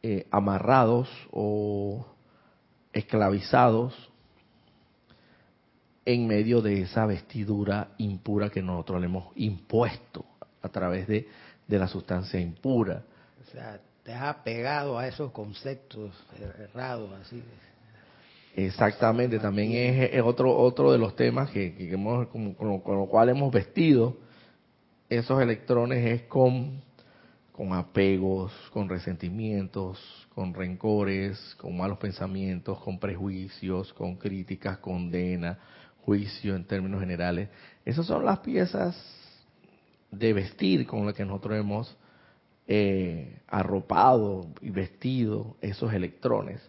eh, amarrados o esclavizados en medio de esa vestidura impura que nosotros le hemos impuesto a través de, de la sustancia impura. O sea, te has pegado a esos conceptos errados, así. Exactamente, también es, otro otro de los temas que, hemos, con, lo cual hemos vestido esos electrones es con, con apegos, con resentimientos, con rencores, con malos pensamientos, con prejuicios, con críticas, condena, juicio en términos generales. Esas son las piezas de vestir con las que nosotros hemos eh, arropado y vestido esos electrones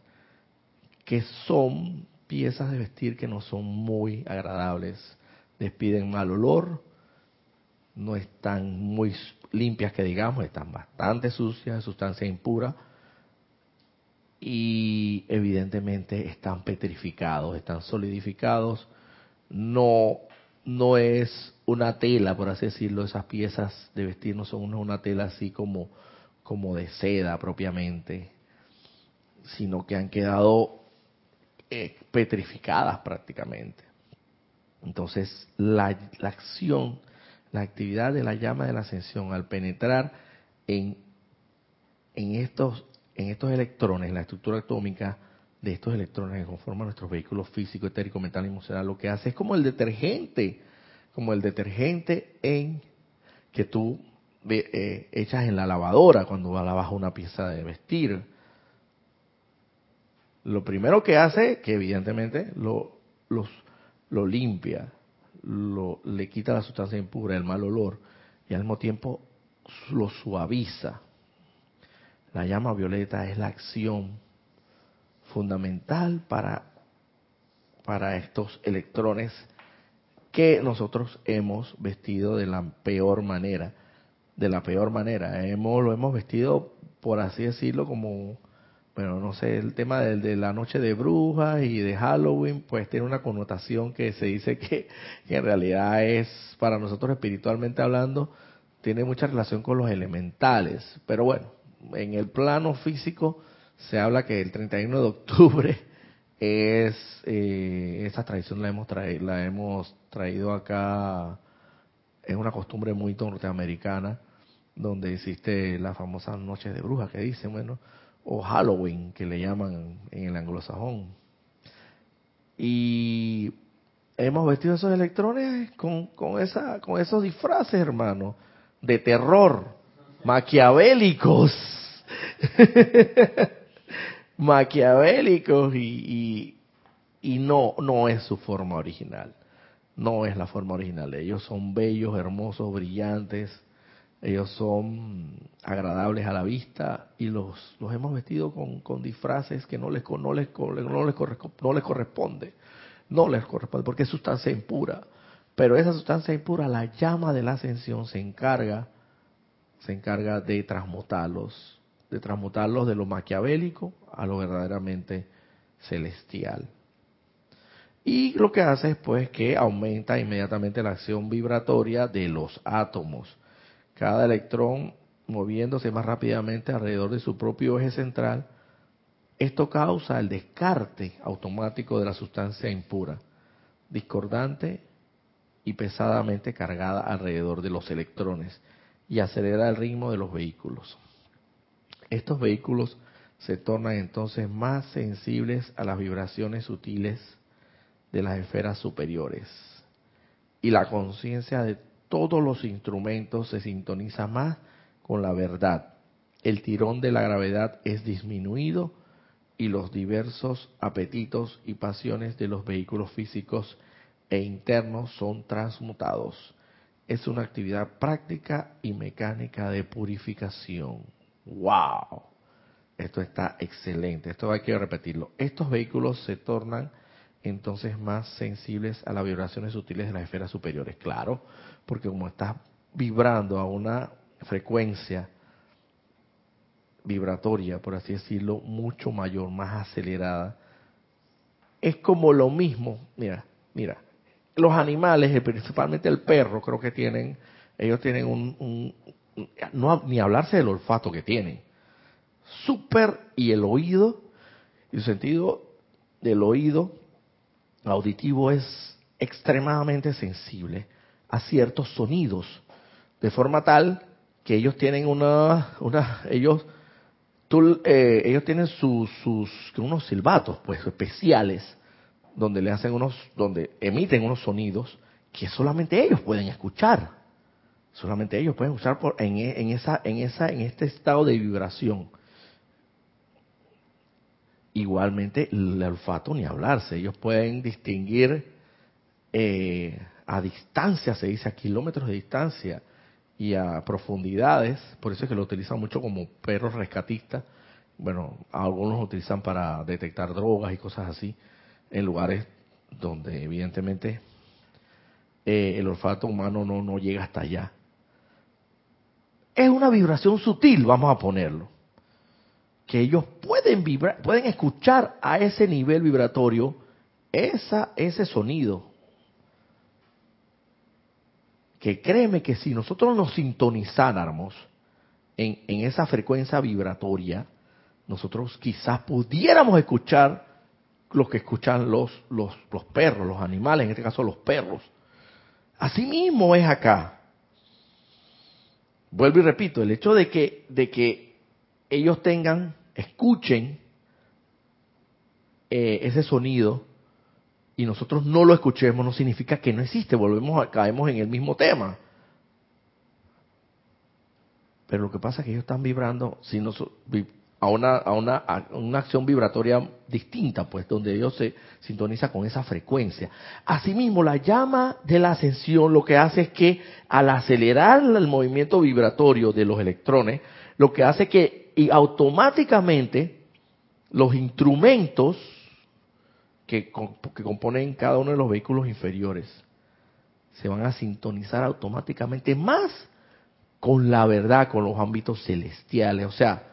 que son piezas de vestir que no son muy agradables, despiden mal olor, no están muy limpias que digamos, están bastante sucias, sustancia impura y evidentemente están petrificados, están solidificados, no no es una tela, por así decirlo, esas piezas de vestir no son una tela así como como de seda propiamente, sino que han quedado eh, petrificadas prácticamente. Entonces, la, acción, la actividad de la llama de la ascensión al penetrar en, en, estos, en estos electrones, la estructura atómica de estos electrones que conforman nuestros vehículos físico, etérico, mental y emocional, lo que hace es como el detergente, como el detergente en que tú eh, echas en la lavadora cuando lavas una pieza de vestir lo primero que hace, que evidentemente lo, lo limpia, lo, le quita la sustancia impura, el mal olor, y al mismo tiempo lo suaviza. La llama violeta es la acción fundamental para, para estos electrones que nosotros hemos vestido de la peor manera, de la peor manera. Hemos, lo hemos vestido, por así decirlo, como bueno, no sé, el tema de, la noche de brujas y de Halloween, pues tiene una connotación que se dice que, en realidad es, para nosotros espiritualmente hablando, tiene mucha relación con los elementales, pero bueno, en el plano físico se habla que el 31 de octubre es eh, esa tradición la hemos traído, la hemos traído acá es una costumbre muy norteamericana donde existe la famosa noche de brujas que dicen bueno o Halloween que le llaman en el anglosajón. Y hemos vestido esos electrones con, con esa con esos disfraces hermano de terror maquiavélicos maquiavélicos y, y, no, no es su forma original. No es la forma original. Ellos son bellos, hermosos, brillantes. Ellos son agradables a la vista y los, los hemos vestido con, con disfraces que no les, no, no, les no les corresponde. No les corresponde porque es sustancia impura. Pero esa sustancia impura, la llama de la ascensión, se encarga, se encarga de transmutarlos de transmutarlos de lo maquiavélico a lo verdaderamente celestial. Y lo que hace es pues que aumenta inmediatamente la acción vibratoria de los átomos. Cada electrón moviéndose más rápidamente alrededor de su propio eje central, esto causa el descarte automático de la sustancia impura, discordante y pesadamente cargada alrededor de los electrones, y acelera el ritmo de los vehículos. Estos vehículos se tornan entonces más sensibles a las vibraciones sutiles de las esferas superiores. Y la conciencia de todos los instrumentos se sintoniza más con la verdad. El tirón de la gravedad es disminuido y los diversos apetitos y pasiones de los vehículos físicos e internos son transmutados. Es una actividad práctica y mecánica de purificación. ¡Wow! Esto está excelente. Esto hay que repetirlo. Estos vehículos se tornan entonces más sensibles a las vibraciones sutiles de las esferas superiores. Claro, porque como estás vibrando a una frecuencia vibratoria, por así decirlo, mucho mayor, más acelerada, es como lo mismo. Mira, mira, los animales, principalmente el perro, creo que tienen, ellos tienen un, no ni hablarse del olfato que tienen. Súper, y el oído, el sentido del oído auditivo es extremadamente sensible a ciertos sonidos, de forma tal que ellos tienen una, una ellos, eh, ellos tienen sus, sus, unos silbatos, pues, especiales, donde le hacen unos, donde emiten unos sonidos que solamente ellos pueden escuchar. Solamente ellos pueden usar por, en, en, esa, en, esa, en este estado de vibración. Igualmente el olfato ni hablarse. Ellos pueden distinguir eh, a distancia, se dice a kilómetros de distancia y a profundidades. Por eso es que lo utilizan mucho como perros rescatistas. Bueno, algunos lo utilizan para detectar drogas y cosas así en lugares donde evidentemente eh, el olfato humano no, no llega hasta allá es una vibración sutil, vamos a ponerlo. Que ellos pueden vibrar, pueden escuchar a ese nivel vibratorio esa, ese sonido. Que créeme que si nosotros nos sintonizáramos en, en esa frecuencia vibratoria, nosotros quizás pudiéramos escuchar lo que escuchan los, los, los perros, los animales, en este caso los perros. Así mismo es acá vuelvo y repito, el hecho de que, de que ellos tengan, escuchen eh, ese sonido y nosotros no lo escuchemos no significa que no existe, volvemos a, caemos en el mismo tema. Pero lo que pasa es que ellos están vibrando, si a una, a una, a una acción vibratoria distinta, pues, donde Dios se sintoniza con esa frecuencia. Asimismo, la llama de la ascensión lo que hace es que al acelerar el movimiento vibratorio de los electrones, lo que hace que y automáticamente los instrumentos que, que componen cada uno de los vehículos inferiores se van a sintonizar automáticamente más con la verdad, con los ámbitos celestiales. O sea,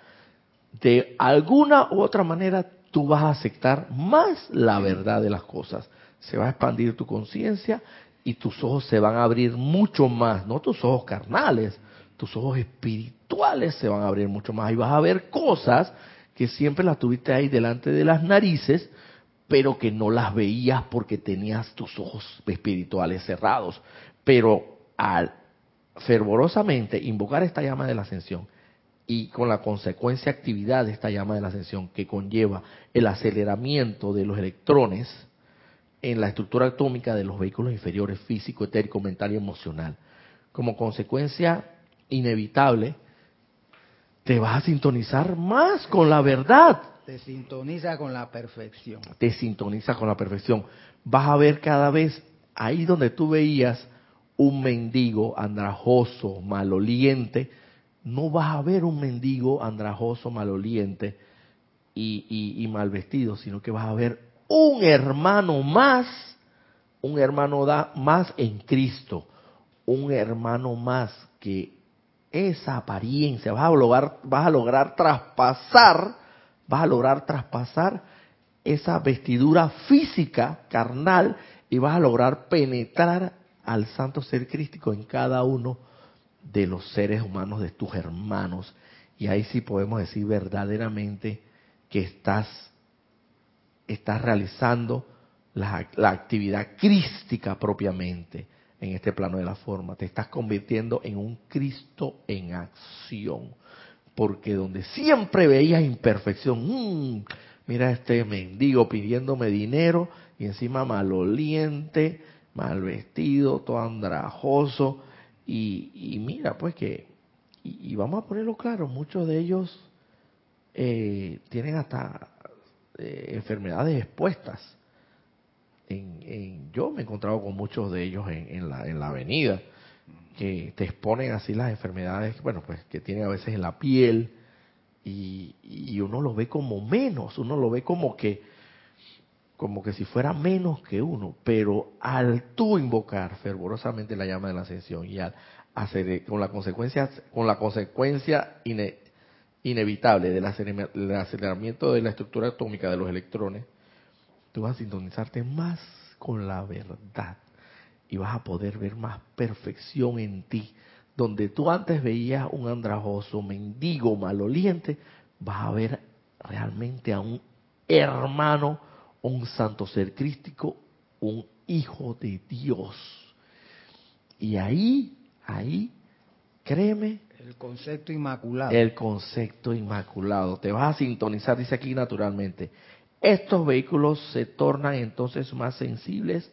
de alguna u otra manera tú vas a aceptar más la verdad de las cosas. Se va a expandir tu conciencia y tus ojos se van a abrir mucho más, no tus ojos carnales, tus ojos espirituales se van a abrir mucho más y vas a ver cosas que siempre las tuviste ahí delante de las narices, pero que no las veías porque tenías tus ojos espirituales cerrados. Pero al fervorosamente invocar esta llama de la ascensión y con la consecuencia actividad de esta llama de la ascensión que conlleva el aceleramiento de los electrones en la estructura atómica de los vehículos inferiores físico, etérico, mental y emocional. Como consecuencia inevitable, te vas a sintonizar más con la verdad. Te sintoniza con la perfección. Te sintoniza con la perfección. Vas a ver cada vez ahí donde tú veías un mendigo andrajoso, maloliente, no vas a ver un mendigo andrajoso, maloliente y, mal vestido, sino que vas a ver un hermano más, un hermano da, más en Cristo, un hermano más que esa apariencia, vas a lograr, vas a lograr traspasar, vas a lograr traspasar esa vestidura física, carnal, y vas a lograr penetrar al santo ser crístico en cada uno de los seres humanos, de tus hermanos. Y ahí sí podemos decir verdaderamente que estás, estás realizando la, la actividad crística propiamente en este plano de la forma. Te estás convirtiendo en un Cristo en acción. Porque donde siempre veías imperfección, mmm, mira este mendigo pidiéndome dinero y encima maloliente, mal vestido, todo andrajoso. Y, mira, pues que, y, vamos a ponerlo claro, muchos de ellos eh, tienen hasta eh, enfermedades expuestas. En, yo me he encontrado con muchos de ellos en, la, en la avenida que te exponen así las enfermedades, bueno, pues que tienen a veces en la piel y, y uno lo ve como menos, uno lo ve como que como que si fuera menos que uno, pero al tú invocar fervorosamente la llama de la ascensión y al hacer con la consecuencia con la consecuencia inevitable del aceleramiento de la estructura atómica de los electrones tú vas a sintonizarte más con la verdad y vas a poder ver más perfección en ti. Donde tú antes veías un andrajoso, mendigo, maloliente, vas a ver realmente a un hermano, un santo ser crístico, un hijo de Dios. Y ahí, ahí, créeme. El concepto inmaculado. El concepto inmaculado. Te vas a sintonizar, dice aquí naturalmente. Estos vehículos se tornan entonces más sensibles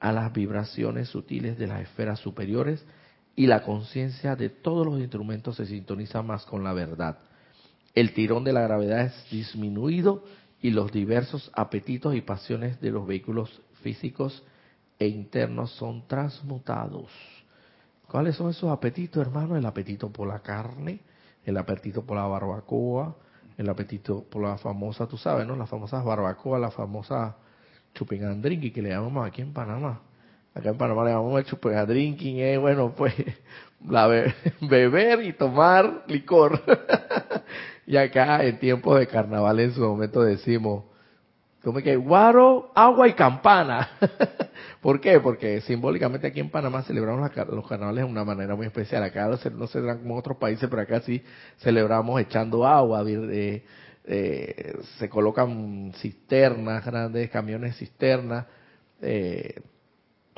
a las vibraciones sutiles de las esferas superiores y la conciencia de todos los instrumentos se sintoniza más con la verdad. El tirón de la gravedad es disminuido y los diversos apetitos y pasiones de los vehículos físicos e internos son transmutados. ¿Cuáles son esos apetitos, hermano? El apetito por la carne, el apetito por la barbacoa, el apetito por la famosa, tú sabes, ¿no? Las famosas barbacoa, la famosa chuping drinking que le llamamos aquí en Panamá. Acá en Panamá le llamamos el chuping drinking, eh, bueno, pues la beber y tomar licor. y acá en tiempos de carnaval en su momento decimos, como que guaro, agua y campana. ¿Por qué? Porque simbólicamente aquí en Panamá celebramos los carnavales de una manera muy especial. Acá no se como otros países, pero acá sí celebramos echando agua. Eh, eh, se colocan cisternas, grandes camiones cisternas, eh,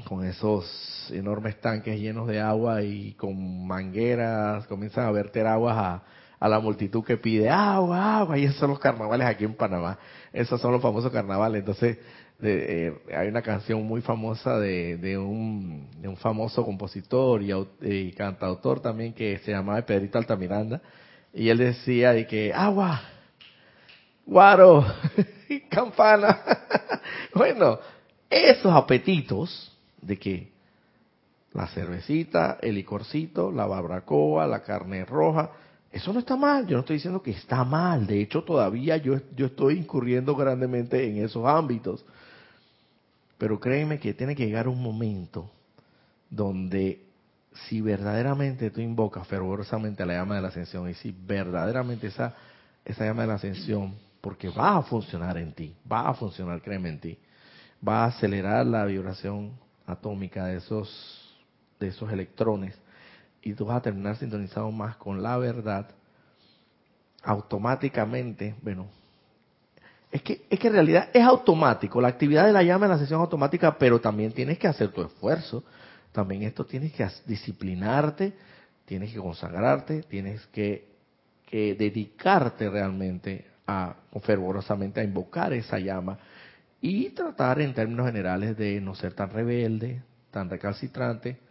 con esos enormes tanques llenos de agua y con mangueras comienzan a verter aguas a, a la multitud que pide agua, agua, y esos son los carnavales aquí en Panamá. Esos son los famosos carnavales. Entonces, de, eh, hay una canción muy famosa de, de, un, de un famoso compositor y, y, cantautor también que se llamaba Pedrito Altamiranda y él decía de que agua, guaro, campana. bueno, esos apetitos de que la cervecita, el licorcito, la barbacoa, la carne roja, eso no está mal, yo no estoy diciendo que está mal, de hecho todavía yo, yo estoy incurriendo grandemente en esos ámbitos. Pero créeme que tiene que llegar un momento donde si verdaderamente tú invocas fervorosamente a la llama de la ascensión y si verdaderamente esa, esa llama de la ascensión, porque va a funcionar en ti, va a funcionar, créeme en ti, va a acelerar la vibración atómica de esos, de esos electrones y tú vas a terminar sintonizado más con la verdad, automáticamente, bueno, es que, es que en realidad es automático, la actividad de la llama en la sesión automática, pero también tienes que hacer tu esfuerzo, también esto tienes que disciplinarte, tienes que consagrarte, tienes que, que dedicarte realmente a, fervorosamente a invocar esa llama y tratar en términos generales de no ser tan rebelde, tan recalcitrante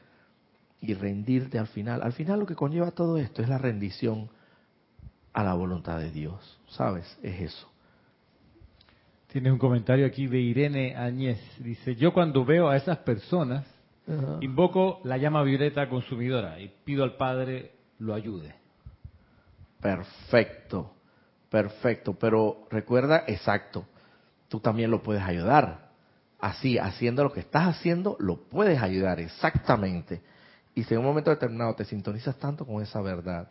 y rendirte al final. Al final lo que conlleva todo esto es la rendición a la voluntad de Dios, ¿sabes? Es eso. Tiene un comentario aquí de Irene Añez. Dice, yo cuando veo a esas personas, invoco la llama violeta consumidora y pido al Padre lo ayude. Perfecto, perfecto. Pero recuerda, exacto, tú también lo puedes ayudar. Así, haciendo lo que estás haciendo, lo puedes ayudar, exactamente. Y si en un momento determinado te sintonizas tanto con esa verdad,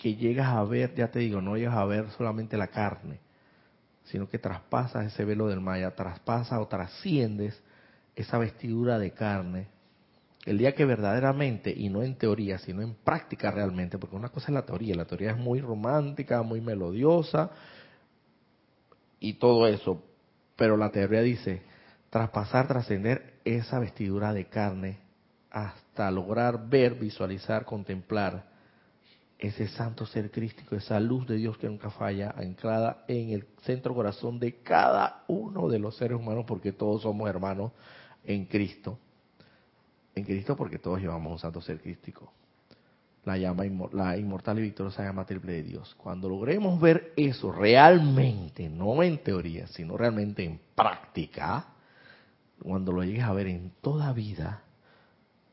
que llegas a ver, ya te digo, no llegas a ver solamente la carne, sino que traspasas ese velo del Maya, traspasas o trasciendes esa vestidura de carne. El día que verdaderamente, y no en teoría, sino en práctica realmente, porque una cosa es la teoría, la teoría es muy romántica, muy melodiosa y todo eso, pero la teoría dice, traspasar, trascender esa vestidura de carne hasta lograr ver, visualizar, contemplar ese santo ser crístico, esa luz de Dios que nunca falla, anclada en el centro corazón de cada uno de los seres humanos, porque todos somos hermanos en Cristo. En Cristo porque todos llevamos un santo ser crístico. La llama la inmortal y victoriosa llama triple de Dios. Cuando logremos ver eso realmente, no en teoría, sino realmente en práctica, cuando lo llegues a ver en toda vida,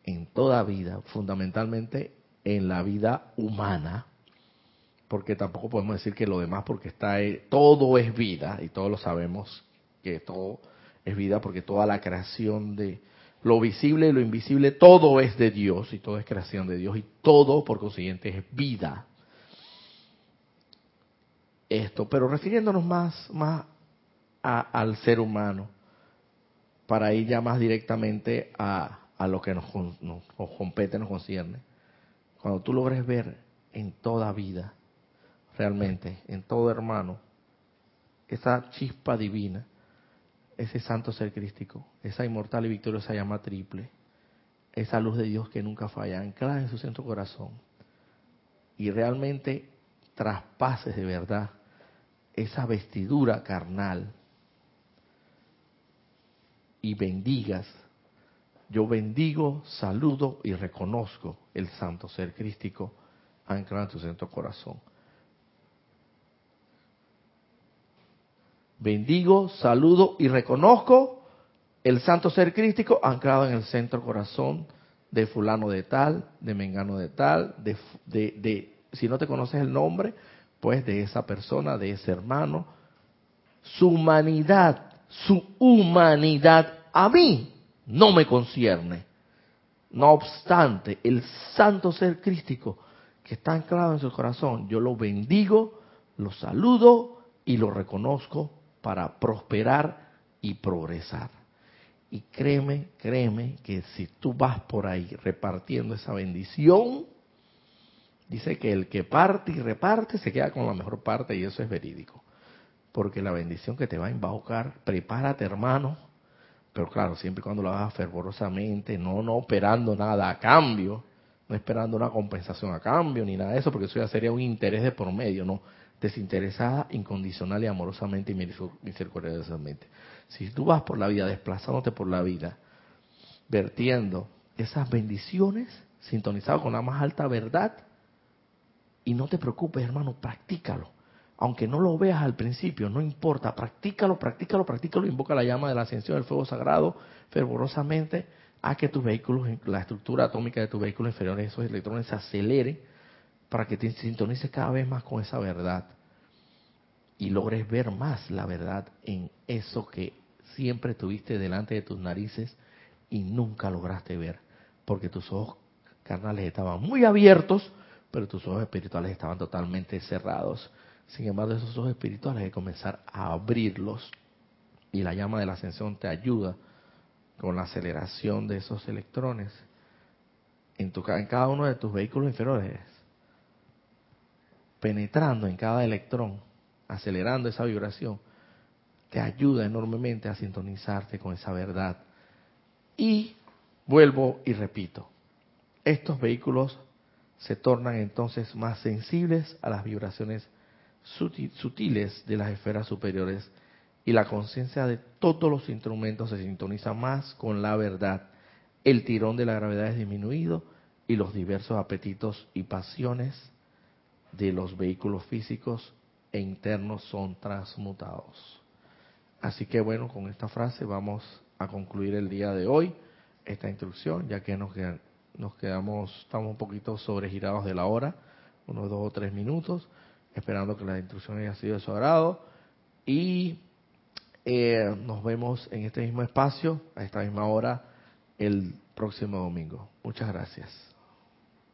en toda vida, fundamentalmente en la vida humana, porque tampoco podemos decir que lo demás, porque está todo es vida, y todos lo sabemos que todo es vida, porque toda la creación de lo visible y lo invisible, todo es de Dios, y todo es creación de Dios, y todo, por consiguiente, es vida. Esto, pero refiriéndonos más, más al ser humano, para ir ya más directamente a, a lo que nos, nos, nos compete, nos concierne. Cuando tú logres ver en toda vida, realmente, en todo hermano, esa chispa divina, ese santo ser crístico, esa inmortal y victoriosa llama triple, esa luz de Dios que nunca falla, anclada en su centro corazón, y realmente traspases de verdad esa vestidura carnal y bendigas yo bendigo, saludo y reconozco el santo ser crístico anclado en tu centro corazón. Bendigo, saludo y reconozco el santo ser crístico anclado en el centro corazón de fulano de tal, de mengano de tal, de, de, de si no te conoces el nombre, pues de esa persona, de ese hermano, su humanidad, su humanidad a mí no me concierne. No obstante, el santo ser crístico que está anclado en su corazón, yo lo bendigo, lo saludo y lo reconozco para prosperar y progresar. Y créeme, créeme que si tú vas por ahí repartiendo esa bendición, dice que el que parte y reparte se queda con la mejor parte y eso es verídico. Porque la bendición que te va a embaucar, prepárate hermano, pero claro, siempre y cuando lo hagas fervorosamente, no, no operando nada a cambio, no esperando una compensación a cambio, ni nada de eso, porque eso ya sería un interés de por medio, no, desinteresada, incondicional y amorosamente y misericordiosamente. Si tú vas por la vida, desplazándote por la vida, vertiendo esas bendiciones, sintonizado con la más alta verdad, y no te preocupes, hermano, practícalo aunque no lo veas al principio, no importa, practícalo, practícalo, practícalo, invoca la llama de la ascensión del fuego sagrado fervorosamente a que tus vehículos, la estructura atómica de tus vehículos inferiores, esos electrones se aceleren para que te sintonices cada vez más con esa verdad y logres ver más la verdad en eso que siempre tuviste delante de tus narices y nunca lograste ver, porque tus ojos carnales estaban muy abiertos, pero tus ojos espirituales estaban totalmente cerrados. Sin embargo, esos ojos espirituales hay que comenzar a abrirlos y la llama de la ascensión te ayuda con la aceleración de esos electrones en, tu, en cada uno de tus vehículos inferiores, penetrando en cada electrón, acelerando esa vibración, te ayuda enormemente a sintonizarte con esa verdad. Y vuelvo y repito, estos vehículos se tornan entonces más sensibles a las vibraciones sutiles de las esferas superiores y la conciencia de todos los instrumentos se sintoniza más con la verdad. El tirón de la gravedad es disminuido y los diversos apetitos y pasiones de los vehículos físicos e internos son transmutados. Así que bueno, con esta frase vamos a concluir el día de hoy esta instrucción, ya que nos, nos quedamos, estamos un poquito sobregirados de la hora, unos dos o tres minutos, esperando que la instrucción haya sido de su agrado. Y eh, nos vemos en este mismo espacio, a esta misma hora, el próximo domingo. Muchas gracias.